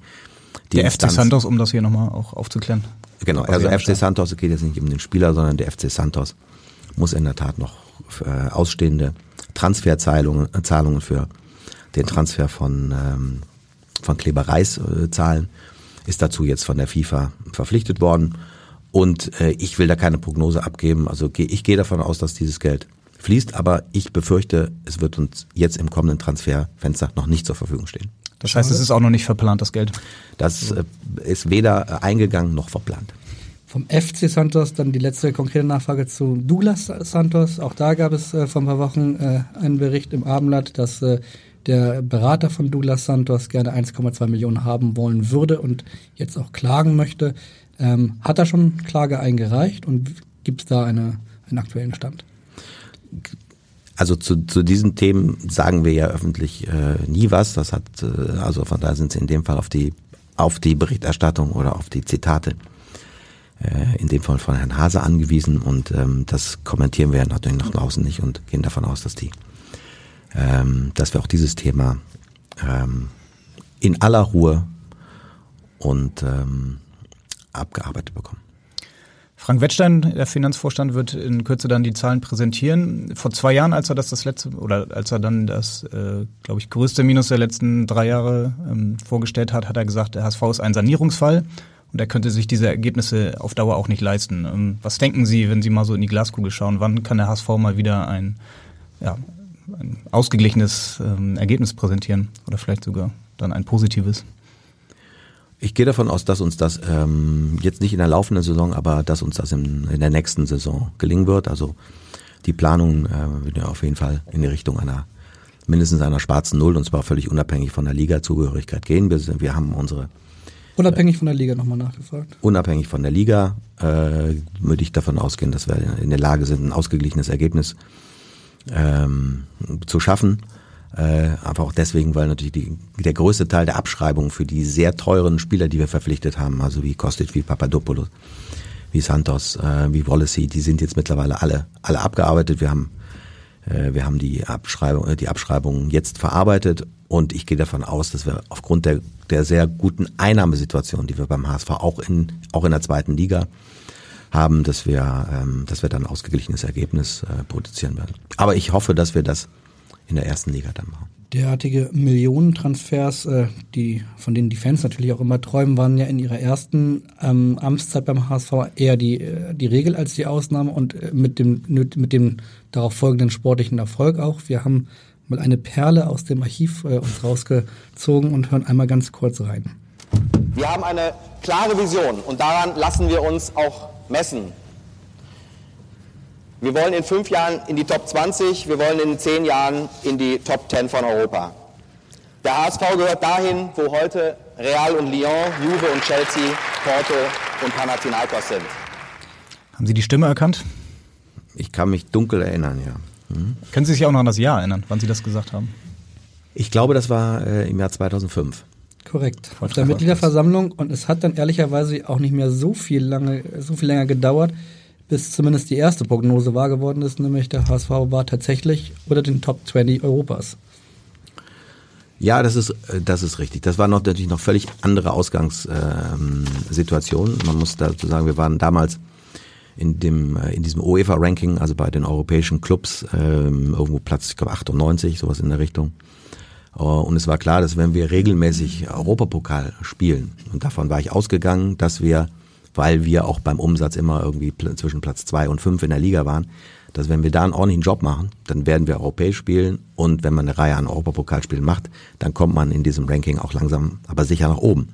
die Der Instanz. FC Santos, um das hier nochmal auch aufzuklären. Genau, also FC Santos es geht jetzt nicht um den Spieler, sondern der FC Santos muss in der Tat noch äh, ausstehende Transferzahlungen äh, Zahlungen für den Transfer von, ähm, von Kleber Reis äh, zahlen, ist dazu jetzt von der FIFA verpflichtet worden. Und äh, ich will da keine Prognose abgeben. Also geh, ich gehe davon aus, dass dieses Geld fließt, aber ich befürchte, es wird uns jetzt im kommenden Transferfenster noch nicht zur Verfügung stehen. Das heißt, es ist auch noch nicht verplant, das Geld. Das äh, ist weder eingegangen noch verplant. Vom FC Santos dann die letzte konkrete Nachfrage zu Douglas Santos. Auch da gab es äh, vor ein paar Wochen äh, einen Bericht im Abendblatt, dass äh, der Berater von Douglas Santos gerne 1,2 Millionen haben wollen würde und jetzt auch klagen möchte. Ähm, hat er schon Klage eingereicht und gibt es da eine, einen aktuellen Stand? Also zu, zu diesen Themen sagen wir ja öffentlich äh, nie was. Das hat äh, also von daher sind sie in dem Fall auf die auf die Berichterstattung oder auf die Zitate äh, in dem Fall von Herrn Hase angewiesen und ähm, das kommentieren wir natürlich nach außen nicht und gehen davon aus, dass die, ähm, dass wir auch dieses Thema ähm, in aller Ruhe und ähm, abgearbeitet bekommen. Frank Wettstein, der Finanzvorstand, wird in Kürze dann die Zahlen präsentieren. Vor zwei Jahren, als er das das letzte oder als er dann das, äh, glaube ich, größte Minus der letzten drei Jahre ähm, vorgestellt hat, hat er gesagt, der HSV ist ein Sanierungsfall und er könnte sich diese Ergebnisse auf Dauer auch nicht leisten. Ähm, was denken Sie, wenn Sie mal so in die Glaskugel schauen? Wann kann der HSV mal wieder ein, ja, ein ausgeglichenes ähm, Ergebnis präsentieren oder vielleicht sogar dann ein positives? Ich gehe davon aus, dass uns das ähm, jetzt nicht in der laufenden Saison, aber dass uns das in, in der nächsten Saison gelingen wird. Also die Planung äh, wird ja auf jeden Fall in die Richtung einer mindestens einer schwarzen Null und zwar völlig unabhängig von der Liga-Zugehörigkeit gehen. Wir, wir haben unsere Unabhängig von der Liga nochmal nachgefragt. Unabhängig von der Liga äh, würde ich davon ausgehen, dass wir in der Lage sind, ein ausgeglichenes Ergebnis ähm, zu schaffen. Äh, einfach auch deswegen, weil natürlich die, der größte Teil der Abschreibungen für die sehr teuren Spieler, die wir verpflichtet haben, also wie Kostic, wie Papadopoulos, wie Santos, äh, wie Wallacey, die sind jetzt mittlerweile alle, alle abgearbeitet. Wir haben, wir haben die Abschreibung, äh, die Abschreibungen jetzt verarbeitet und ich gehe davon aus, dass wir aufgrund der, der sehr guten Einnahmesituation, die wir beim HSV auch in, auch in der zweiten Liga haben, dass wir, ähm, dass wir dann ein ausgeglichenes Ergebnis äh, produzieren werden. Aber ich hoffe, dass wir das in der ersten Liga dann machen. Derartige Millionentransfers, äh, die, von denen die Fans natürlich auch immer träumen, waren ja in ihrer ersten ähm, Amtszeit beim HSV eher die, äh, die Regel als die Ausnahme und äh, mit, dem, mit dem darauf folgenden sportlichen Erfolg auch. Wir haben mal eine Perle aus dem Archiv äh, uns rausgezogen und hören einmal ganz kurz rein. Wir haben eine klare Vision und daran lassen wir uns auch messen. Wir wollen in fünf Jahren in die Top 20, wir wollen in zehn Jahren in die Top 10 von Europa. Der HSV gehört dahin, wo heute Real und Lyon, Juve und Chelsea, Porto und Panathinaikos sind. Haben Sie die Stimme erkannt? Ich kann mich dunkel erinnern, ja. Mhm. Können Sie sich auch noch an das Jahr erinnern, wann Sie das gesagt haben? Ich glaube, das war äh, im Jahr 2005. Korrekt. Auf der Mitgliederversammlung und es hat dann ehrlicherweise auch nicht mehr so viel lange, so viel länger gedauert, bis zumindest die erste Prognose wahr geworden ist, nämlich der HSV war tatsächlich unter den Top 20 Europas. Ja, das ist, äh, das ist richtig. Das war noch, natürlich noch völlig andere Ausgangssituation. Ähm, Man muss dazu sagen, wir waren damals in dem äh, in diesem UEFA-Ranking, also bei den europäischen Clubs, ähm, irgendwo Platz, ich glaube 98, sowas in der Richtung. Uh, und es war klar, dass wenn wir regelmäßig Europapokal spielen, und davon war ich ausgegangen, dass wir weil wir auch beim Umsatz immer irgendwie zwischen Platz zwei und fünf in der Liga waren, dass wenn wir da einen ordentlichen Job machen, dann werden wir europäisch spielen und wenn man eine Reihe an Europapokalspielen macht, dann kommt man in diesem Ranking auch langsam, aber sicher nach oben.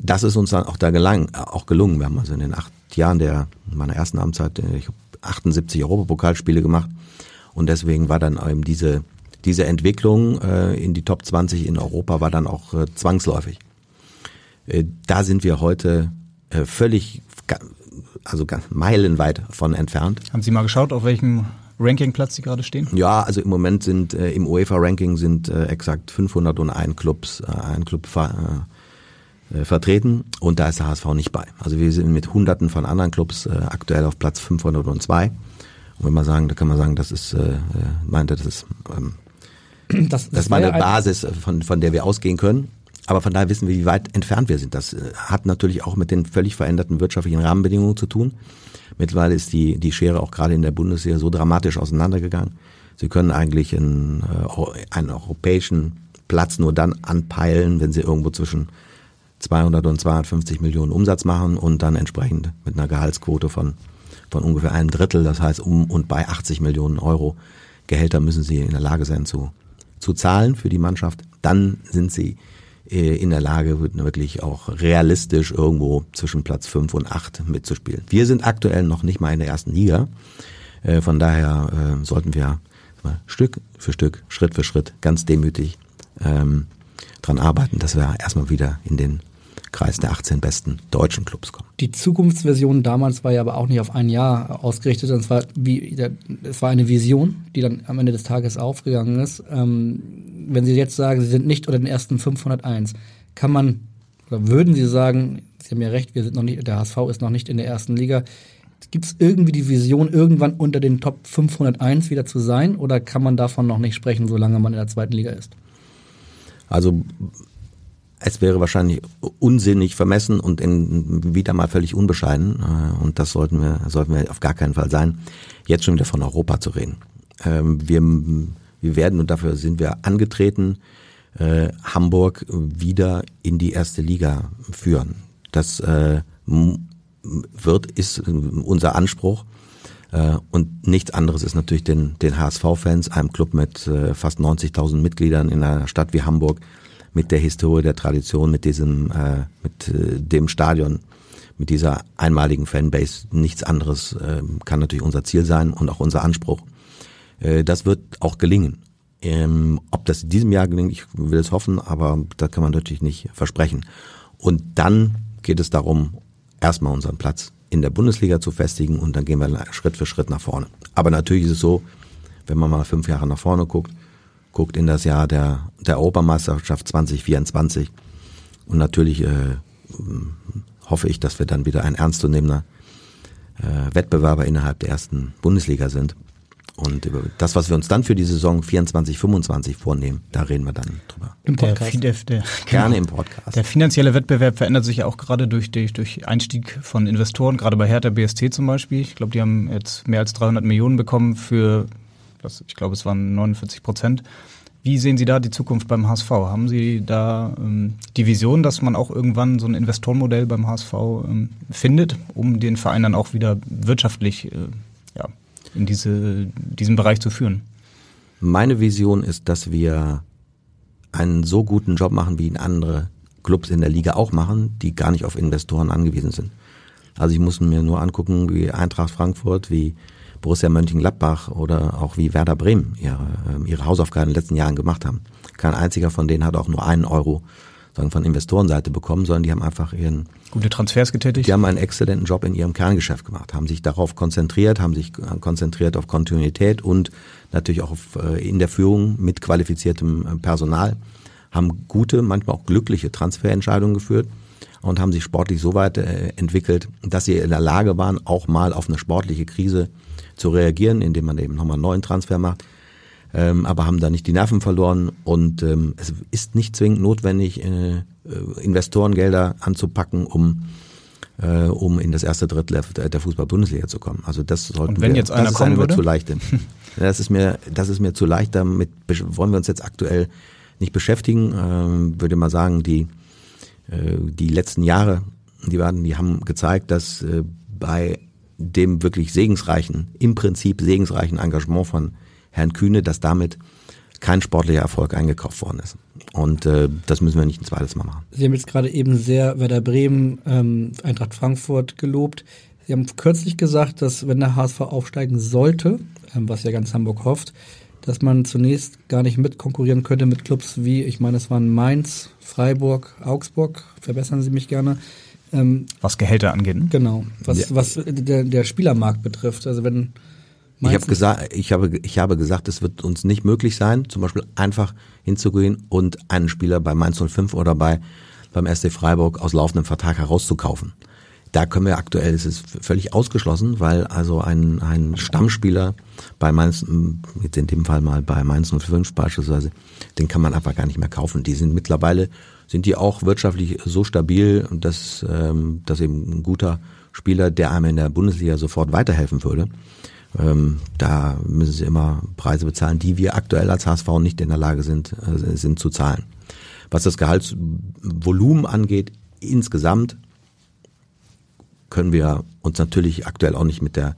Das ist uns dann auch da gelang, auch gelungen. Wir haben also in den acht Jahren der meiner ersten Amtszeit äh, ich habe 78 Europapokalspiele gemacht und deswegen war dann eben diese diese Entwicklung äh, in die Top 20 in Europa war dann auch äh, zwangsläufig. Äh, da sind wir heute äh, völlig, also ganz meilenweit von entfernt. Haben Sie mal geschaut, auf welchem Rankingplatz Sie gerade stehen? Ja, also im Moment sind äh, im UEFA-Ranking sind äh, exakt 501 Clubs, äh, ein Club ver, äh, vertreten und da ist der HSV nicht bei. Also wir sind mit Hunderten von anderen Clubs äh, aktuell auf Platz 502. Und wenn man sagen, da kann man sagen, das ist, äh, meinte, das ist, ähm, das, das, das ist meine Basis, von, von der wir ausgehen können. Aber von daher wissen wir, wie weit entfernt wir sind. Das äh, hat natürlich auch mit den völlig veränderten wirtschaftlichen Rahmenbedingungen zu tun. Mittlerweile ist die, die Schere auch gerade in der Bundeswehr so dramatisch auseinandergegangen. Sie können eigentlich einen, äh, einen europäischen Platz nur dann anpeilen, wenn sie irgendwo zwischen 200 und 250 Millionen Umsatz machen und dann entsprechend mit einer Gehaltsquote von, von ungefähr einem Drittel, das heißt um und bei 80 Millionen Euro Gehälter müssen sie in der Lage sein zu, zu zahlen für die Mannschaft. Dann sind sie in der Lage, wirklich auch realistisch irgendwo zwischen Platz 5 und 8 mitzuspielen. Wir sind aktuell noch nicht mal in der ersten Liga. Äh, von daher äh, sollten wir Stück für Stück, Schritt für Schritt ganz demütig ähm, dran arbeiten, dass wir erstmal wieder in den Kreis der 18 besten deutschen Clubs kommen. Die Zukunftsversion damals war ja aber auch nicht auf ein Jahr ausgerichtet, sondern es war, wie, es war eine Vision, die dann am Ende des Tages aufgegangen ist. Ähm, wenn Sie jetzt sagen, Sie sind nicht unter den ersten 501, kann man oder würden Sie sagen, Sie haben ja recht, wir sind noch nicht, der HSV ist noch nicht in der ersten Liga. Gibt es irgendwie die Vision, irgendwann unter den Top 501 wieder zu sein oder kann man davon noch nicht sprechen, solange man in der zweiten Liga ist? Also es wäre wahrscheinlich unsinnig, vermessen und in, wieder mal völlig unbescheiden. Äh, und das sollten wir, sollten wir auf gar keinen Fall sein, jetzt schon wieder von Europa zu reden. Ähm, wir, wir werden, und dafür sind wir angetreten, äh, Hamburg wieder in die erste Liga führen. Das äh, wird, ist unser Anspruch. Und nichts anderes ist natürlich den, den HSV-Fans, einem Club mit fast 90.000 Mitgliedern in einer Stadt wie Hamburg, mit der Historie, der Tradition, mit diesem, äh, mit äh, dem Stadion, mit dieser einmaligen Fanbase. Nichts anderes äh, kann natürlich unser Ziel sein und auch unser Anspruch. Äh, das wird auch gelingen. Ähm, ob das in diesem Jahr gelingt, ich will es hoffen, aber das kann man natürlich nicht versprechen. Und dann geht es darum, erstmal unseren Platz in der Bundesliga zu festigen und dann gehen wir Schritt für Schritt nach vorne. Aber natürlich ist es so, wenn man mal fünf Jahre nach vorne guckt, guckt in das Jahr der, der Europameisterschaft 2024. Und natürlich äh, hoffe ich, dass wir dann wieder ein ernstzunehmender äh, Wettbewerber innerhalb der ersten Bundesliga sind. Und über das, was wir uns dann für die Saison 24, 25 vornehmen, da reden wir dann drüber. Im Podcast. Der, der, der, Gerne im Podcast. Der finanzielle Wettbewerb verändert sich ja auch gerade durch, durch, durch Einstieg von Investoren, gerade bei Hertha BST zum Beispiel. Ich glaube, die haben jetzt mehr als 300 Millionen bekommen für das, ich glaube, es waren 49 Prozent. Wie sehen Sie da die Zukunft beim HSV? Haben Sie da ähm, die Vision, dass man auch irgendwann so ein Investorenmodell beim HSV ähm, findet, um den Verein dann auch wieder wirtschaftlich äh, ja, in diese, diesen Bereich zu führen? Meine Vision ist, dass wir einen so guten Job machen, wie ihn andere Clubs in der Liga auch machen, die gar nicht auf Investoren angewiesen sind. Also ich muss mir nur angucken, wie Eintracht Frankfurt, wie Borussia Mönchengladbach oder auch wie Werder Bremen ihre, ähm, ihre Hausaufgaben in den letzten Jahren gemacht haben. Kein einziger von denen hat auch nur einen Euro sagen, von Investorenseite bekommen, sondern die haben einfach ihren gute Transfers getätigt. Die haben einen exzellenten Job in ihrem Kerngeschäft gemacht, haben sich darauf konzentriert, haben sich konzentriert auf Kontinuität und natürlich auch auf, äh, in der Führung mit qualifiziertem äh, Personal, haben gute, manchmal auch glückliche Transferentscheidungen geführt und haben sich sportlich so weit äh, entwickelt, dass sie in der Lage waren, auch mal auf eine sportliche Krise zu reagieren, indem man eben nochmal einen neuen Transfer macht. Ähm, aber haben da nicht die Nerven verloren und ähm, es ist nicht zwingend notwendig, äh, äh Investorengelder anzupacken, um äh, um in das erste Drittel der Fußball-Bundesliga zu kommen. Also das sollten und wenn wir, jetzt einer das kommen würde? zu leicht. <laughs> das ist mir das ist mir zu leicht. Damit wollen wir uns jetzt aktuell nicht beschäftigen. Ähm, würde mal sagen, die äh, die letzten Jahre, die waren, die haben gezeigt, dass äh, bei dem wirklich segensreichen, im Prinzip segensreichen Engagement von Herrn Kühne, dass damit kein sportlicher Erfolg eingekauft worden ist. Und äh, das müssen wir nicht ein zweites Mal machen. Sie haben jetzt gerade eben sehr Werder Bremen, ähm, Eintracht Frankfurt gelobt. Sie haben kürzlich gesagt, dass wenn der HSV aufsteigen sollte, ähm, was ja ganz Hamburg hofft, dass man zunächst gar nicht mitkonkurrieren könnte mit Clubs wie, ich meine, es waren Mainz, Freiburg, Augsburg, verbessern Sie mich gerne, ähm, was Gehälter angeht. Ne? Genau, was, ja. was der, der Spielermarkt betrifft. Also wenn ich habe gesagt, ich habe, ich habe gesagt, es wird uns nicht möglich sein, zum Beispiel einfach hinzugehen und einen Spieler bei Mainz 05 oder bei beim SC Freiburg aus laufendem Vertrag herauszukaufen. Da können wir aktuell, es ist völlig ausgeschlossen, weil also ein, ein Stammspieler bei Mainz, jetzt in dem Fall mal bei Mainz 05 beispielsweise, den kann man einfach gar nicht mehr kaufen. Die sind mittlerweile sind die auch wirtschaftlich so stabil, dass, ähm, dass eben ein guter Spieler, der einem in der Bundesliga sofort weiterhelfen würde, ähm, da müssen sie immer Preise bezahlen, die wir aktuell als HSV nicht in der Lage sind, äh, sind zu zahlen. Was das Gehaltsvolumen angeht, insgesamt können wir uns natürlich aktuell auch nicht mit der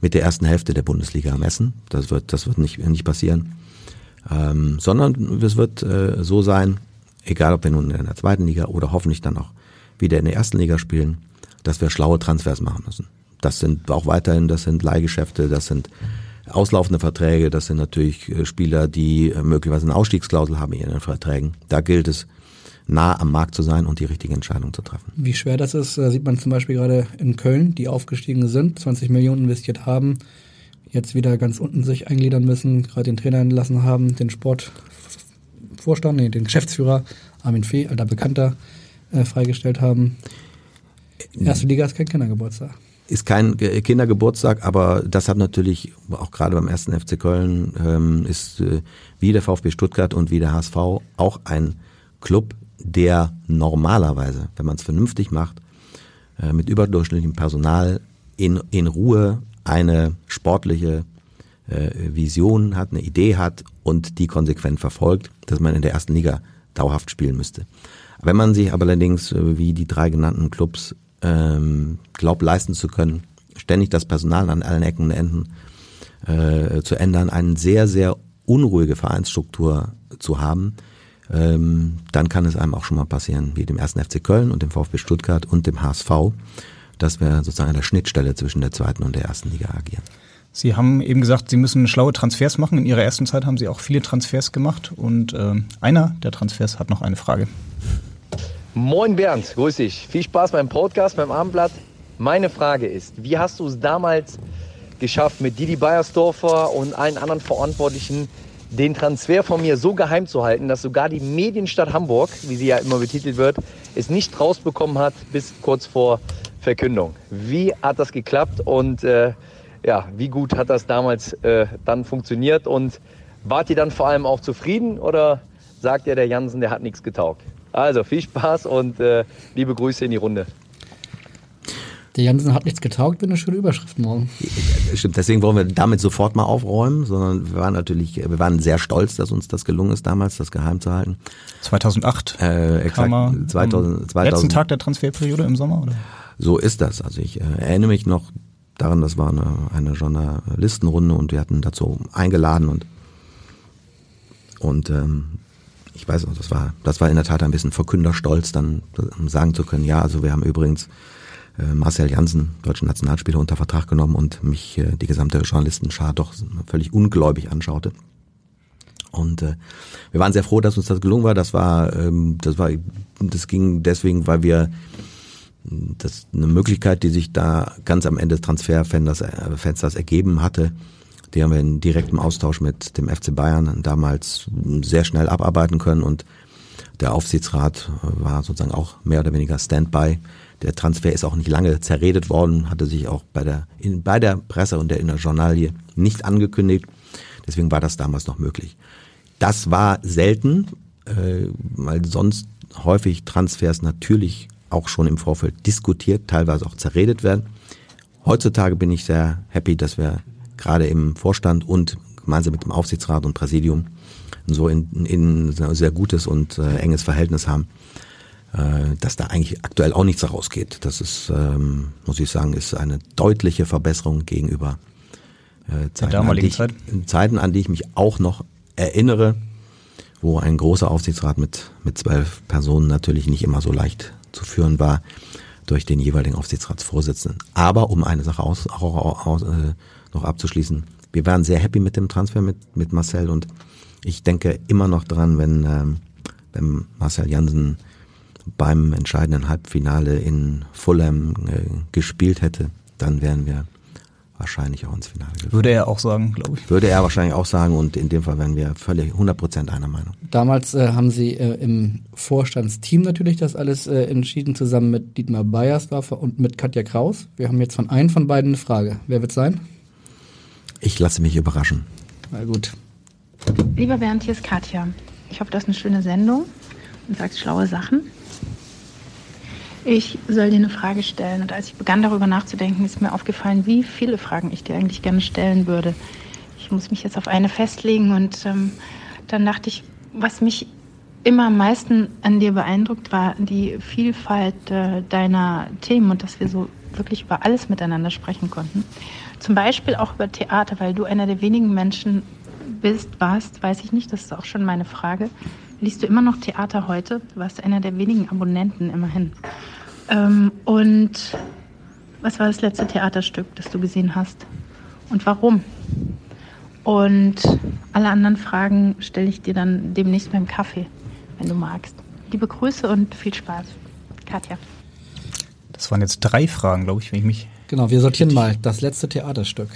mit der ersten Hälfte der Bundesliga messen. Das wird das wird nicht nicht passieren, ähm, sondern es wird äh, so sein, egal ob wir nun in der zweiten Liga oder hoffentlich dann auch wieder in der ersten Liga spielen, dass wir schlaue Transfers machen müssen. Das sind auch weiterhin, das sind Leihgeschäfte, das sind auslaufende Verträge, das sind natürlich äh, Spieler, die äh, möglicherweise eine Ausstiegsklausel haben in ihren Verträgen. Da gilt es, nah am Markt zu sein und die richtige Entscheidung zu treffen. Wie schwer das ist, sieht man zum Beispiel gerade in Köln, die aufgestiegen sind, 20 Millionen investiert haben, jetzt wieder ganz unten sich eingliedern müssen, gerade den Trainer entlassen haben, den Sport Vorstand, nee, den Geschäftsführer Armin Fee, alter Bekannter, äh, freigestellt haben. Erste Liga ist kein Kindergeburtstag. Ist kein Ge- Kindergeburtstag, aber das hat natürlich auch gerade beim ersten FC Köln ähm, ist äh, wie der VfB Stuttgart und wie der HSV auch ein Club, der normalerweise, wenn man es vernünftig macht, äh, mit überdurchschnittlichem Personal in, in Ruhe eine sportliche äh, Vision hat, eine Idee hat und die konsequent verfolgt, dass man in der ersten Liga dauerhaft spielen müsste. Wenn man sich aber allerdings, äh, wie die drei genannten Clubs, ähm, glaubt leisten zu können, ständig das Personal an allen Ecken und Enden äh, zu ändern, eine sehr, sehr unruhige Vereinsstruktur zu haben, ähm, dann kann es einem auch schon mal passieren, wie dem ersten FC Köln und dem VfB Stuttgart und dem HSV, dass wir sozusagen an der Schnittstelle zwischen der zweiten und der ersten Liga agieren. Sie haben eben gesagt, Sie müssen schlaue Transfers machen. In Ihrer ersten Zeit haben Sie auch viele Transfers gemacht und ähm, einer der Transfers hat noch eine Frage. Moin Bernd, grüß dich. Viel Spaß beim Podcast, beim Abendblatt. Meine Frage ist, wie hast du es damals geschafft, mit Didi Beiersdorfer und allen anderen Verantwortlichen den Transfer von mir so geheim zu halten, dass sogar die Medienstadt Hamburg, wie sie ja immer betitelt wird, es nicht rausbekommen hat bis kurz vor Verkündung. Wie hat das geklappt und äh, ja, wie gut hat das damals äh, dann funktioniert und wart ihr dann vor allem auch zufrieden oder sagt ihr der Jansen, der hat nichts getaugt? Also viel Spaß und äh, liebe Grüße in die Runde. Der Jansen hat nichts getaugt, wäre eine schöne Überschrift morgen. Stimmt, deswegen wollen wir damit sofort mal aufräumen, sondern wir waren natürlich, wir waren sehr stolz, dass uns das gelungen ist damals, das geheim zu halten. 2008 äh, exakt, kam er 2000, am 2000, letzten Tag der Transferperiode im Sommer, oder? So ist das. Also ich äh, erinnere mich noch daran, das war eine, eine Journalistenrunde und wir hatten dazu eingeladen und und ähm, ich weiß noch, das war das war in der Tat ein bisschen Verkünderstolz, dann sagen zu können, ja, also wir haben übrigens äh, Marcel Janssen, deutschen Nationalspieler, unter Vertrag genommen und mich äh, die gesamte Journalistenschar doch völlig ungläubig anschaute. Und äh, wir waren sehr froh, dass uns das gelungen war. Das war, ähm, das war, das ging deswegen, weil wir das ist eine Möglichkeit, die sich da ganz am Ende des Transferfensters äh, ergeben hatte. Die haben wir in direktem Austausch mit dem FC Bayern damals sehr schnell abarbeiten können und der Aufsichtsrat war sozusagen auch mehr oder weniger Standby. Der Transfer ist auch nicht lange zerredet worden, hatte sich auch bei der, in, bei der Presse und der in der Journalie nicht angekündigt. Deswegen war das damals noch möglich. Das war selten, äh, weil sonst häufig Transfers natürlich auch schon im Vorfeld diskutiert, teilweise auch zerredet werden. Heutzutage bin ich sehr happy, dass wir gerade im Vorstand und gemeinsam mit dem Aufsichtsrat und Präsidium so in, in ein sehr gutes und äh, enges Verhältnis haben, äh, dass da eigentlich aktuell auch nichts herausgeht. Das ist, ähm, muss ich sagen, ist eine deutliche Verbesserung gegenüber äh, Zeiten, an die ich, Zeit. Zeiten, an die ich mich auch noch erinnere, wo ein großer Aufsichtsrat mit, mit zwölf Personen natürlich nicht immer so leicht zu führen war durch den jeweiligen Aufsichtsratsvorsitzenden. Aber um eine Sache aus, auch, aus, äh, noch abzuschließen, wir waren sehr happy mit dem Transfer mit, mit Marcel und ich denke immer noch dran, wenn, ähm, wenn Marcel Jansen beim entscheidenden Halbfinale in Fulham äh, gespielt hätte, dann wären wir wahrscheinlich auch ins Finale gekommen. Würde er auch sagen, glaube ich. Würde er wahrscheinlich auch sagen und in dem Fall wären wir völlig 100% einer Meinung. Damals äh, haben Sie äh, im Vorstandsteam natürlich das alles äh, entschieden, zusammen mit Dietmar Beiersdorfer und mit Katja Kraus. Wir haben jetzt von einem von beiden eine Frage. Wer wird sein? Ich lasse mich überraschen. Na gut. Lieber Bernd, hier ist Katja. Ich hoffe, das ist eine schöne Sendung und sagst schlaue Sachen. Ich soll dir eine Frage stellen und als ich begann darüber nachzudenken, ist mir aufgefallen, wie viele Fragen ich dir eigentlich gerne stellen würde. Ich muss mich jetzt auf eine festlegen und ähm, dann dachte ich, was mich immer am meisten an dir beeindruckt, war die Vielfalt äh, deiner Themen und dass wir so wirklich über alles miteinander sprechen konnten. Zum Beispiel auch über Theater, weil du einer der wenigen Menschen bist, warst, weiß ich nicht, das ist auch schon meine Frage. Liest du immer noch Theater heute? Du warst einer der wenigen Abonnenten immerhin. Ähm, und was war das letzte Theaterstück, das du gesehen hast? Und warum? Und alle anderen Fragen stelle ich dir dann demnächst beim Kaffee, wenn du magst. Liebe Grüße und viel Spaß. Katja. Das waren jetzt drei Fragen, glaube ich, wenn ich mich. Genau, wir sortieren mal das letzte Theaterstück.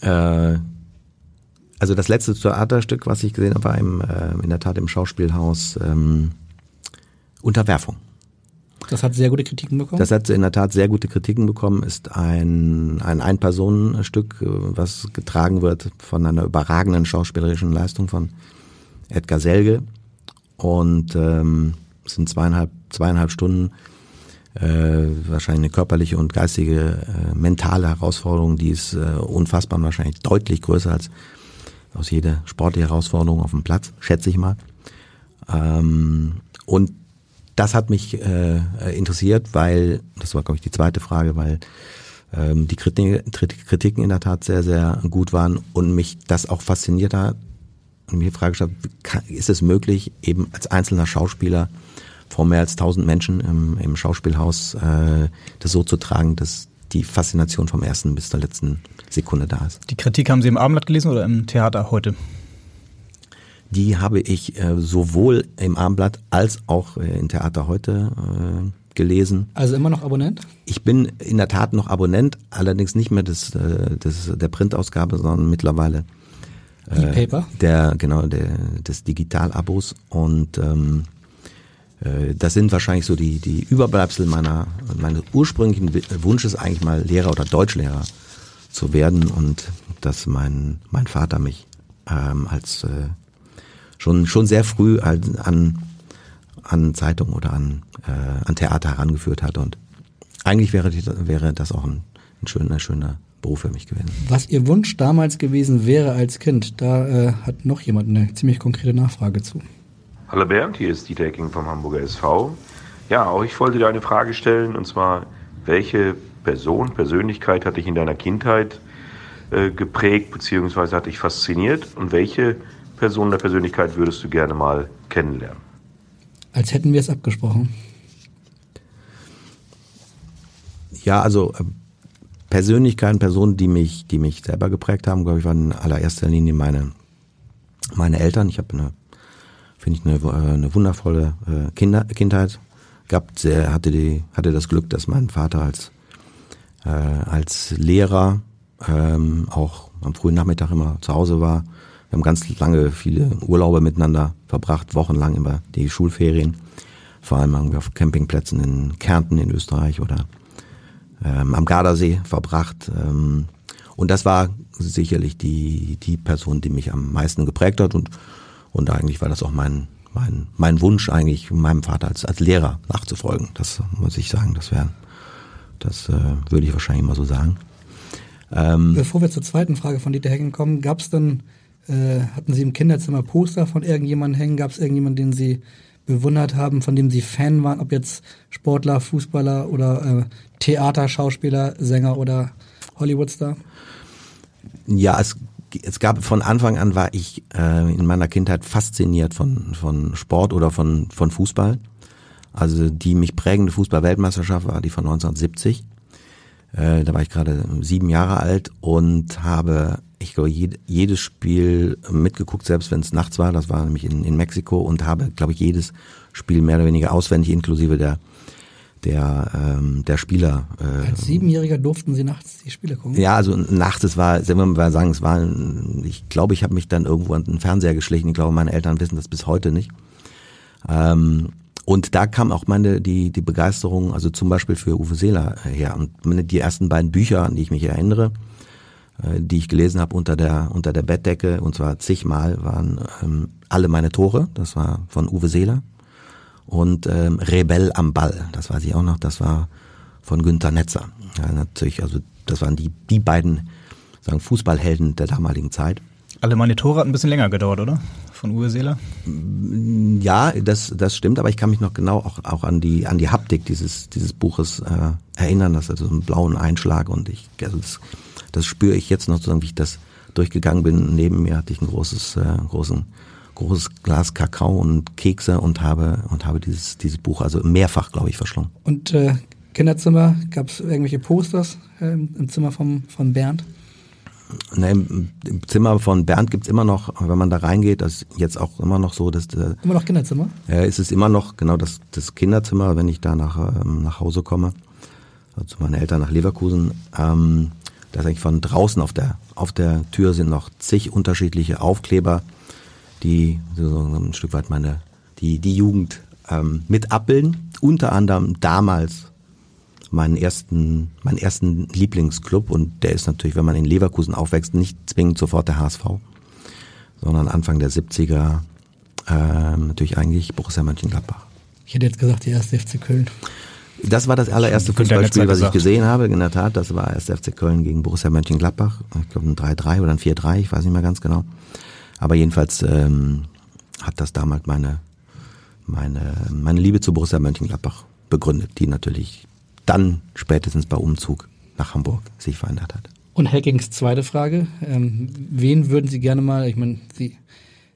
Äh, also das letzte Theaterstück, was ich gesehen habe, war im, äh, in der Tat im Schauspielhaus ähm, Unterwerfung. Das hat sehr gute Kritiken bekommen. Das hat in der Tat sehr gute Kritiken bekommen. Ist ein ein Ein-Personen-Stück, äh, was getragen wird von einer überragenden schauspielerischen Leistung von Edgar Selge und ähm, es sind zweieinhalb zweieinhalb Stunden äh, wahrscheinlich eine körperliche und geistige äh, mentale Herausforderung, die ist äh, unfassbar und wahrscheinlich deutlich größer als aus jeder sportliche Herausforderung auf dem Platz, schätze ich mal. Ähm, und das hat mich äh, interessiert, weil, das war glaube ich die zweite Frage, weil ähm, die Kritiken in der Tat sehr, sehr gut waren und mich das auch fasziniert hat. Und mir die Frage gestellt, ist es möglich, eben als einzelner Schauspieler vor mehr als tausend Menschen im, im Schauspielhaus äh, das so zu tragen, dass die Faszination vom ersten bis zur letzten Sekunde da ist. Die Kritik haben Sie im Abendblatt gelesen oder im Theater heute? Die habe ich äh, sowohl im Abendblatt als auch äh, im Theater heute äh, gelesen. Also immer noch Abonnent? Ich bin in der Tat noch Abonnent, allerdings nicht mehr des, äh, des, der Printausgabe, sondern mittlerweile äh, E-Paper? Der, genau, der, des Digitalabos und ähm, äh, das sind wahrscheinlich so die, die Überbleibsel meiner, meines ursprünglichen Wunsches, eigentlich mal Lehrer oder Deutschlehrer zu werden und dass mein, mein Vater mich ähm, als äh, schon, schon sehr früh an, an Zeitung oder an, äh, an Theater herangeführt hat und eigentlich wäre, wäre das auch ein, ein schöner, schöner Beruf für mich gewesen. Was Ihr Wunsch damals gewesen wäre als Kind, da äh, hat noch jemand eine ziemlich konkrete Nachfrage zu. Hallo Bernd, hier ist Dieter Ecking vom Hamburger SV. Ja, auch ich wollte dir eine Frage stellen und zwar, welche Person, Persönlichkeit hat dich in deiner Kindheit äh, geprägt bzw. hat dich fasziniert und welche Person der Persönlichkeit würdest du gerne mal kennenlernen? Als hätten wir es abgesprochen. Ja, also äh, Persönlichkeiten, Personen, die mich, die mich selber geprägt haben, glaube ich, waren in allererster Linie meine, meine Eltern. Ich habe eine finde ich eine, äh, eine wundervolle äh, Kinder, Kindheit gehabt. Sehr, hatte, die, hatte das Glück, dass mein Vater als, äh, als Lehrer ähm, auch am frühen Nachmittag immer zu Hause war. Wir haben ganz lange viele Urlaube miteinander verbracht, wochenlang immer die Schulferien. Vor allem irgendwie auf Campingplätzen in Kärnten in Österreich oder ähm, am Gardasee verbracht. Ähm, und das war sicherlich die, die Person, die mich am meisten geprägt hat und und eigentlich war das auch mein, mein, mein Wunsch, eigentlich meinem Vater als, als Lehrer nachzufolgen. Das muss ich sagen, das wäre, das äh, würde ich wahrscheinlich immer so sagen. Ähm, Bevor wir zur zweiten Frage von Dieter Hecken kommen, gab es dann, äh, hatten Sie im Kinderzimmer Poster von irgendjemandem hängen? Gab es irgendjemanden, den Sie bewundert haben, von dem Sie Fan waren, ob jetzt Sportler, Fußballer oder äh, Theater, Schauspieler, Sänger oder Hollywoodstar? Ja, es es gab von Anfang an war ich äh, in meiner Kindheit fasziniert von von Sport oder von von Fußball. Also die mich prägende Fußball-Weltmeisterschaft war die von 1970. Äh, da war ich gerade sieben Jahre alt und habe, ich glaube, jed, jedes Spiel mitgeguckt, selbst wenn es nachts war. Das war nämlich in, in Mexiko und habe, glaube ich, jedes Spiel mehr oder weniger auswendig, inklusive der der, ähm, der Spieler. Äh, Als Siebenjähriger durften Sie nachts die Spiele gucken? Ja, also nachts, es war, wenn wir mal sagen, es war, ich glaube, ich habe mich dann irgendwo an den Fernseher geschlichen. Ich glaube, meine Eltern wissen das bis heute nicht. Ähm, und da kam auch meine, die, die Begeisterung, also zum Beispiel für Uwe Seeler her. Und die ersten beiden Bücher, an die ich mich erinnere, äh, die ich gelesen habe unter der, unter der Bettdecke, und zwar zigmal, waren ähm, alle meine Tore. Das war von Uwe Seeler und ähm, Rebell am Ball, das weiß ich auch noch, das war von Günter Netzer. Ja, natürlich, also das waren die, die beiden sagen, Fußballhelden der damaligen Zeit. Alle meine Tore hat ein bisschen länger gedauert, oder? Von Uwe Seeler? Ja, das, das stimmt, aber ich kann mich noch genau auch, auch an die, an die Haptik dieses, dieses Buches äh, erinnern, dass also so einen blauen Einschlag und ich, also das, das spüre ich jetzt noch, sozusagen, wie ich das durchgegangen bin. Neben mir hatte ich ein großes, äh, großen großes Glas Kakao und Kekse und habe und habe dieses dieses Buch also mehrfach, glaube ich, verschlungen. Und äh, Kinderzimmer gab es irgendwelche Posters äh, im Zimmer vom von Bernd? Ne, im, im, Zimmer von Bernd gibt's immer noch, wenn man da reingeht, das ist jetzt auch immer noch so, dass äh, immer noch Kinderzimmer. Ja, ist es immer noch genau das das Kinderzimmer, wenn ich da nach ähm, nach Hause komme, also meine Eltern nach Leverkusen. Ähm, da ist eigentlich von draußen auf der auf der Tür sind noch zig unterschiedliche Aufkleber die so ein Stück weit meine die die Jugend ähm, mit abbilden unter anderem damals meinen ersten, meinen ersten Lieblingsclub und der ist natürlich, wenn man in Leverkusen aufwächst, nicht zwingend sofort der HSV, sondern Anfang der 70er äh, natürlich eigentlich Borussia Mönchengladbach. Ich hätte jetzt gesagt, die erste FC Köln. Das war das allererste Fußballspiel, was ich gesehen habe. In der Tat, das war erst FC Köln gegen Borussia Mönchengladbach. Ich glaube ein 3-3 oder ein 4-3, ich weiß nicht mehr ganz genau. Aber jedenfalls ähm, hat das damals meine, meine, meine Liebe zu Borussia Mönchengladbach begründet, die natürlich dann spätestens bei Umzug nach Hamburg sich verändert hat. Und Hackings zweite Frage. Ähm, wen würden Sie gerne mal, ich meine, Sie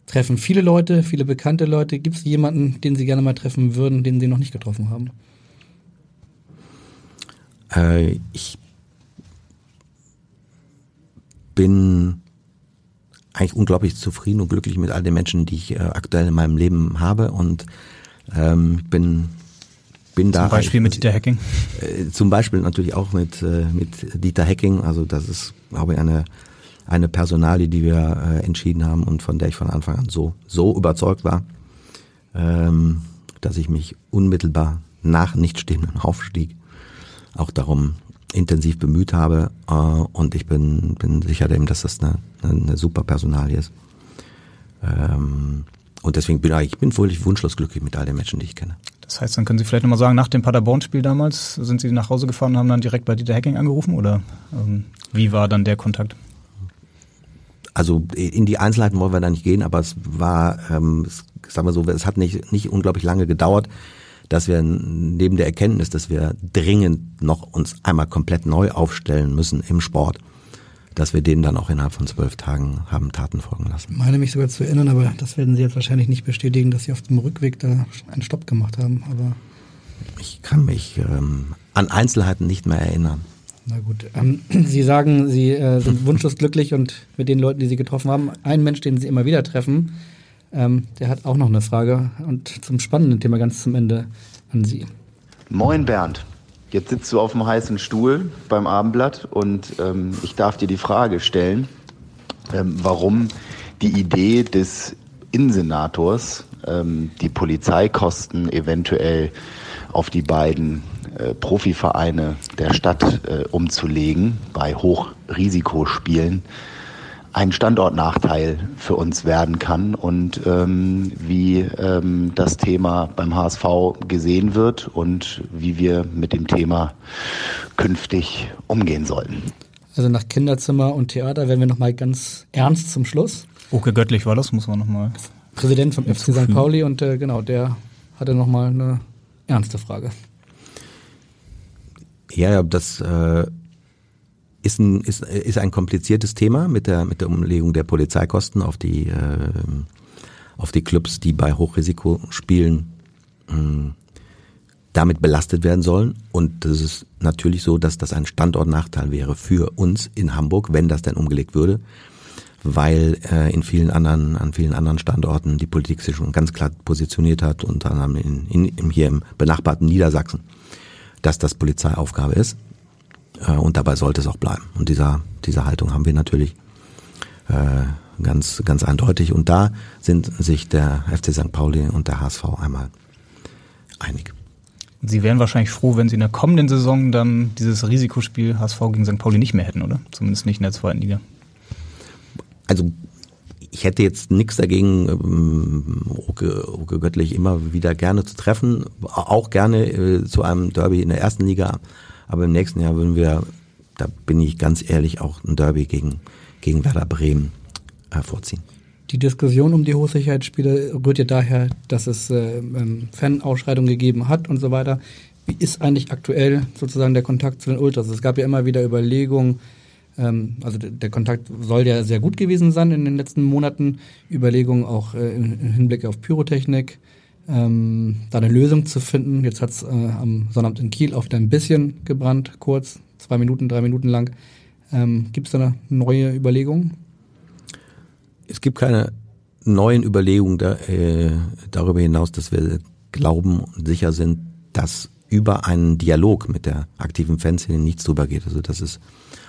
treffen viele Leute, viele bekannte Leute. Gibt es jemanden, den Sie gerne mal treffen würden, den Sie noch nicht getroffen haben? Äh, ich bin eigentlich unglaublich zufrieden und glücklich mit all den Menschen, die ich äh, aktuell in meinem Leben habe und ähm, bin bin da. Zum Beispiel mit Dieter Hacking? Äh, zum Beispiel natürlich auch mit, äh, mit Dieter Hacking. Also das ist, glaube ich, eine, eine Personalie, die wir äh, entschieden haben und von der ich von Anfang an so, so überzeugt war, ähm, dass ich mich unmittelbar nach nicht stehenden Aufstieg auch darum intensiv bemüht habe äh, und ich bin, bin sicher dem, dass das eine, eine super Personalie ist. Ähm, und deswegen bin ich bin völlig wunschlos glücklich mit all den Menschen, die ich kenne. Das heißt, dann können Sie vielleicht nochmal sagen, nach dem Paderborn-Spiel damals, sind Sie nach Hause gefahren und haben dann direkt bei Dieter Hacking angerufen oder ähm, wie war dann der Kontakt? Also in die Einzelheiten wollen wir da nicht gehen, aber es war, ähm, es, sagen wir so, es hat nicht, nicht unglaublich lange gedauert, dass wir neben der Erkenntnis, dass wir dringend noch uns einmal komplett neu aufstellen müssen im Sport, dass wir denen dann auch innerhalb von zwölf Tagen haben Taten folgen lassen. Ich meine mich sogar zu erinnern, aber das werden Sie jetzt wahrscheinlich nicht bestätigen, dass Sie auf dem Rückweg da einen Stopp gemacht haben. Aber ich kann mich ähm, an Einzelheiten nicht mehr erinnern. Na gut. Ähm, <clears throat> Sie sagen, Sie äh, sind wunschlos glücklich und mit den Leuten, die Sie getroffen haben, ein Mensch, den Sie immer wieder treffen, ähm, der hat auch noch eine Frage und zum spannenden Thema ganz zum Ende an Sie. Moin Bernd. Jetzt sitzt du auf dem heißen Stuhl beim Abendblatt und ähm, ich darf dir die Frage stellen, ähm, warum die Idee des Innensenators, ähm, die Polizeikosten eventuell auf die beiden äh, Profivereine der Stadt äh, umzulegen bei Hochrisikospielen, ein Standortnachteil für uns werden kann und ähm, wie ähm, das Thema beim HSV gesehen wird und wie wir mit dem Thema künftig umgehen sollten. Also nach Kinderzimmer und Theater werden wir nochmal ganz ernst zum Schluss. Oke Göttlich war das, muss man nochmal. Präsident vom FC St. Pauli und äh, genau, der hatte nochmal eine ernste Frage. Ja, ja, das äh, ist ein, ist, ist ein kompliziertes Thema mit der, mit der Umlegung der Polizeikosten auf die, äh, auf die Clubs, die bei Hochrisikospielen äh, damit belastet werden sollen. Und das ist natürlich so, dass das ein Standortnachteil wäre für uns in Hamburg, wenn das denn umgelegt würde, weil äh, in vielen anderen, an vielen anderen Standorten die Politik sich schon ganz klar positioniert hat, unter anderem in, in, hier im benachbarten Niedersachsen, dass das Polizeiaufgabe ist. Äh, und dabei sollte es auch bleiben. Und dieser, diese Haltung haben wir natürlich äh, ganz, ganz eindeutig. Und da sind sich der FC St. Pauli und der HSV einmal einig. Sie wären wahrscheinlich froh, wenn Sie in der kommenden Saison dann dieses Risikospiel HSV gegen St. Pauli nicht mehr hätten, oder? Zumindest nicht in der zweiten Liga. Also ich hätte jetzt nichts dagegen, ähm, Oke, Oke Göttlich immer wieder gerne zu treffen, auch gerne äh, zu einem Derby in der ersten Liga aber im nächsten Jahr würden wir, da bin ich ganz ehrlich, auch ein Derby gegen, gegen Werder Bremen hervorziehen. Die Diskussion um die Hochsicherheitsspiele rührt ja daher, dass es äh, ähm, Fanausschreitungen gegeben hat und so weiter. Wie ist eigentlich aktuell sozusagen der Kontakt zu den Ultras? Es gab ja immer wieder Überlegungen, ähm, also der Kontakt soll ja sehr gut gewesen sein in den letzten Monaten, Überlegungen auch äh, im Hinblick auf Pyrotechnik ähm, da eine Lösung zu finden. Jetzt hat es äh, am Sonnabend in Kiel oft ein bisschen gebrannt, kurz, zwei Minuten, drei Minuten lang. Ähm, Gibt es da eine neue Überlegung? Es gibt keine neuen Überlegungen da, äh, darüber hinaus, dass wir glauben und sicher sind, dass über einen Dialog mit der aktiven Fanszene nichts drüber geht. Also das ist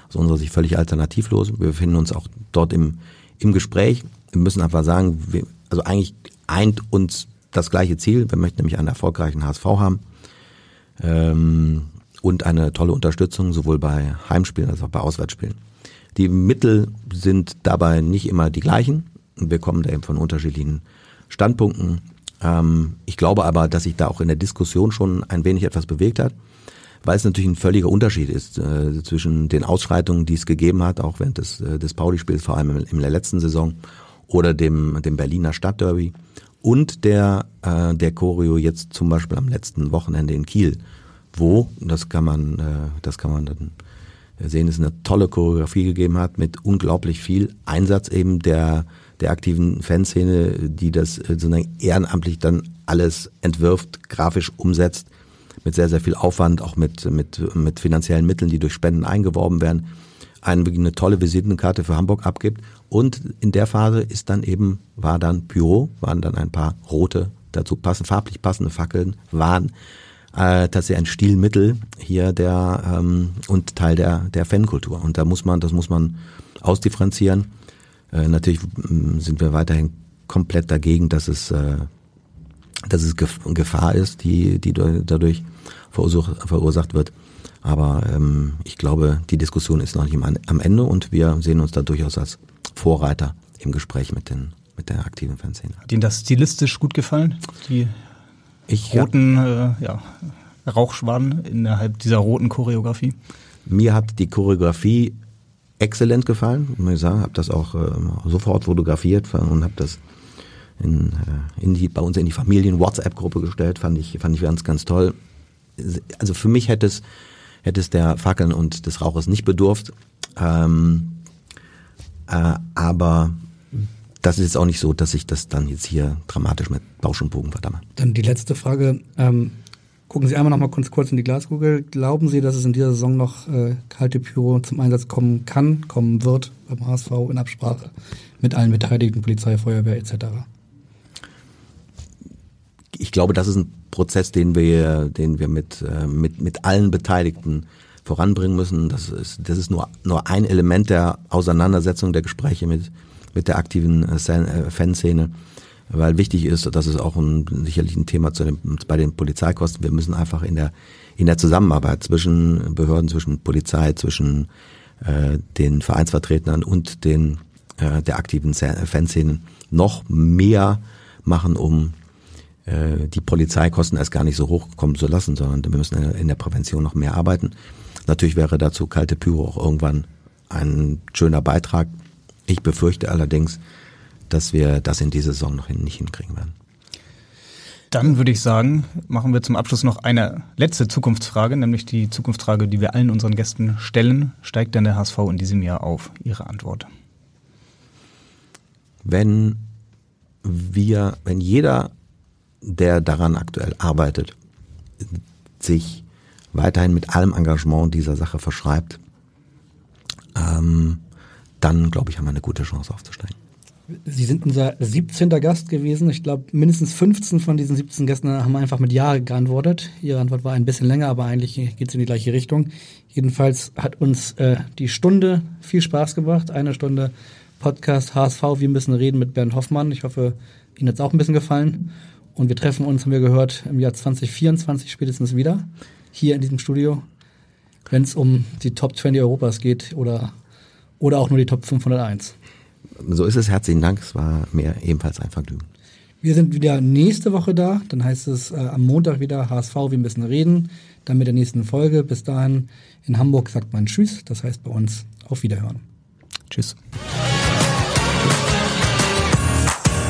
aus unserer Sicht völlig alternativlos. Wir befinden uns auch dort im, im Gespräch. Wir müssen einfach sagen, wir, also eigentlich eint uns das gleiche Ziel. Wir möchten nämlich einen erfolgreichen HSV haben. ähm, und eine tolle Unterstützung sowohl bei Heimspielen als auch bei Auswärtsspielen. Die Mittel sind dabei nicht immer die gleichen. Wir kommen da eben von unterschiedlichen Standpunkten. Ähm, ich glaube aber, dass sich da auch in der Diskussion schon ein wenig etwas bewegt hat, weil es natürlich ein völliger Unterschied ist äh, zwischen den Ausschreitungen, die es gegeben hat, auch während des, äh, des Pauli-Spiels, vor allem in der letzten Saison, oder dem, dem Berliner Stadtderby und der, äh, der Choreo jetzt zum Beispiel am letzten Wochenende in Kiel, wo, das kann man, äh, das kann man dann sehen, es eine tolle Choreografie gegeben hat mit unglaublich viel Einsatz eben der, der aktiven Fanszene, die das äh, sozusagen ehrenamtlich dann alles entwirft, grafisch umsetzt, mit sehr, sehr viel Aufwand, auch mit, mit, mit finanziellen Mitteln, die durch Spenden eingeworben werden, eine, tolle Visitenkarte für Hamburg abgibt. Und in der Phase ist dann eben, war dann Pyro, waren dann ein paar rote, dazu passen, farblich passende Fackeln, waren äh, tatsächlich ein Stilmittel hier der ähm, und Teil der der Fankultur. Und da muss man, das muss man ausdifferenzieren. Äh, natürlich mm, sind wir weiterhin komplett dagegen, dass es äh, dass es Gefahr ist, die die dadurch verursacht wird. Aber ähm, ich glaube, die Diskussion ist noch nicht am Ende und wir sehen uns da durchaus als Vorreiter im Gespräch mit den mit der aktiven Fanszene. Hat Ihnen das stilistisch gut gefallen? Die ich, roten äh, ja, Rauchschwaden innerhalb dieser roten Choreografie? Mir hat die Choreografie exzellent gefallen, muss ich sagen. Habe das auch äh, sofort fotografiert und habe das in, äh, in die, bei uns in die Familien-WhatsApp-Gruppe gestellt. Fand ich, fand ich ganz, ganz toll. Also für mich hätte es, hätte es der Fackeln und des Rauches nicht bedurft. Ähm, äh, aber das ist jetzt auch nicht so, dass ich das dann jetzt hier dramatisch mit Bausch und Bogen verdamme. Dann die letzte Frage. Ähm, gucken Sie einmal noch mal kurz, kurz in die Glaskugel. Glauben Sie, dass es in dieser Saison noch äh, kalte Pyro zum Einsatz kommen kann, kommen wird beim HSV in Absprache mit allen Beteiligten, Polizei, Feuerwehr etc.? Ich glaube, das ist ein Prozess, den wir, den wir mit, äh, mit, mit allen Beteiligten voranbringen müssen. Das ist, das ist nur, nur ein Element der Auseinandersetzung, der Gespräche mit, mit der aktiven äh, äh, Fanszene, weil wichtig ist, das ist auch ein, sicherlich ein Thema zu den, bei den Polizeikosten. Wir müssen einfach in der in der Zusammenarbeit zwischen Behörden, zwischen Polizei, zwischen äh, den Vereinsvertretern und den äh, der aktiven Fanszenen noch mehr machen, um äh, die Polizeikosten erst gar nicht so hoch kommen zu lassen, sondern wir müssen in der Prävention noch mehr arbeiten. Natürlich wäre dazu kalte Pyro auch irgendwann ein schöner Beitrag. Ich befürchte allerdings, dass wir das in dieser Saison noch nicht hinkriegen werden. Dann würde ich sagen, machen wir zum Abschluss noch eine letzte Zukunftsfrage, nämlich die Zukunftsfrage, die wir allen unseren Gästen stellen. Steigt denn der HSV in diesem Jahr auf? Ihre Antwort. Wenn wir, wenn jeder, der daran aktuell arbeitet, sich weiterhin mit allem Engagement dieser Sache verschreibt, ähm, dann glaube ich, haben wir eine gute Chance aufzusteigen. Sie sind unser 17. Gast gewesen. Ich glaube, mindestens 15 von diesen 17 Gästen haben einfach mit Ja geantwortet. Ihre Antwort war ein bisschen länger, aber eigentlich geht es in die gleiche Richtung. Jedenfalls hat uns äh, die Stunde viel Spaß gemacht. Eine Stunde Podcast HSV, wir müssen reden mit Bernd Hoffmann. Ich hoffe, Ihnen hat es auch ein bisschen gefallen. Und wir treffen uns, haben wir gehört, im Jahr 2024 spätestens wieder hier in diesem Studio, wenn es um die Top 20 Europas geht oder oder auch nur die Top 501. So ist es. Herzlichen Dank. Es war mir ebenfalls ein Vergnügen. Wir sind wieder nächste Woche da. Dann heißt es äh, am Montag wieder HSV, wir müssen reden. Dann mit der nächsten Folge. Bis dahin in Hamburg sagt man Tschüss. Das heißt bei uns auf Wiederhören. Tschüss.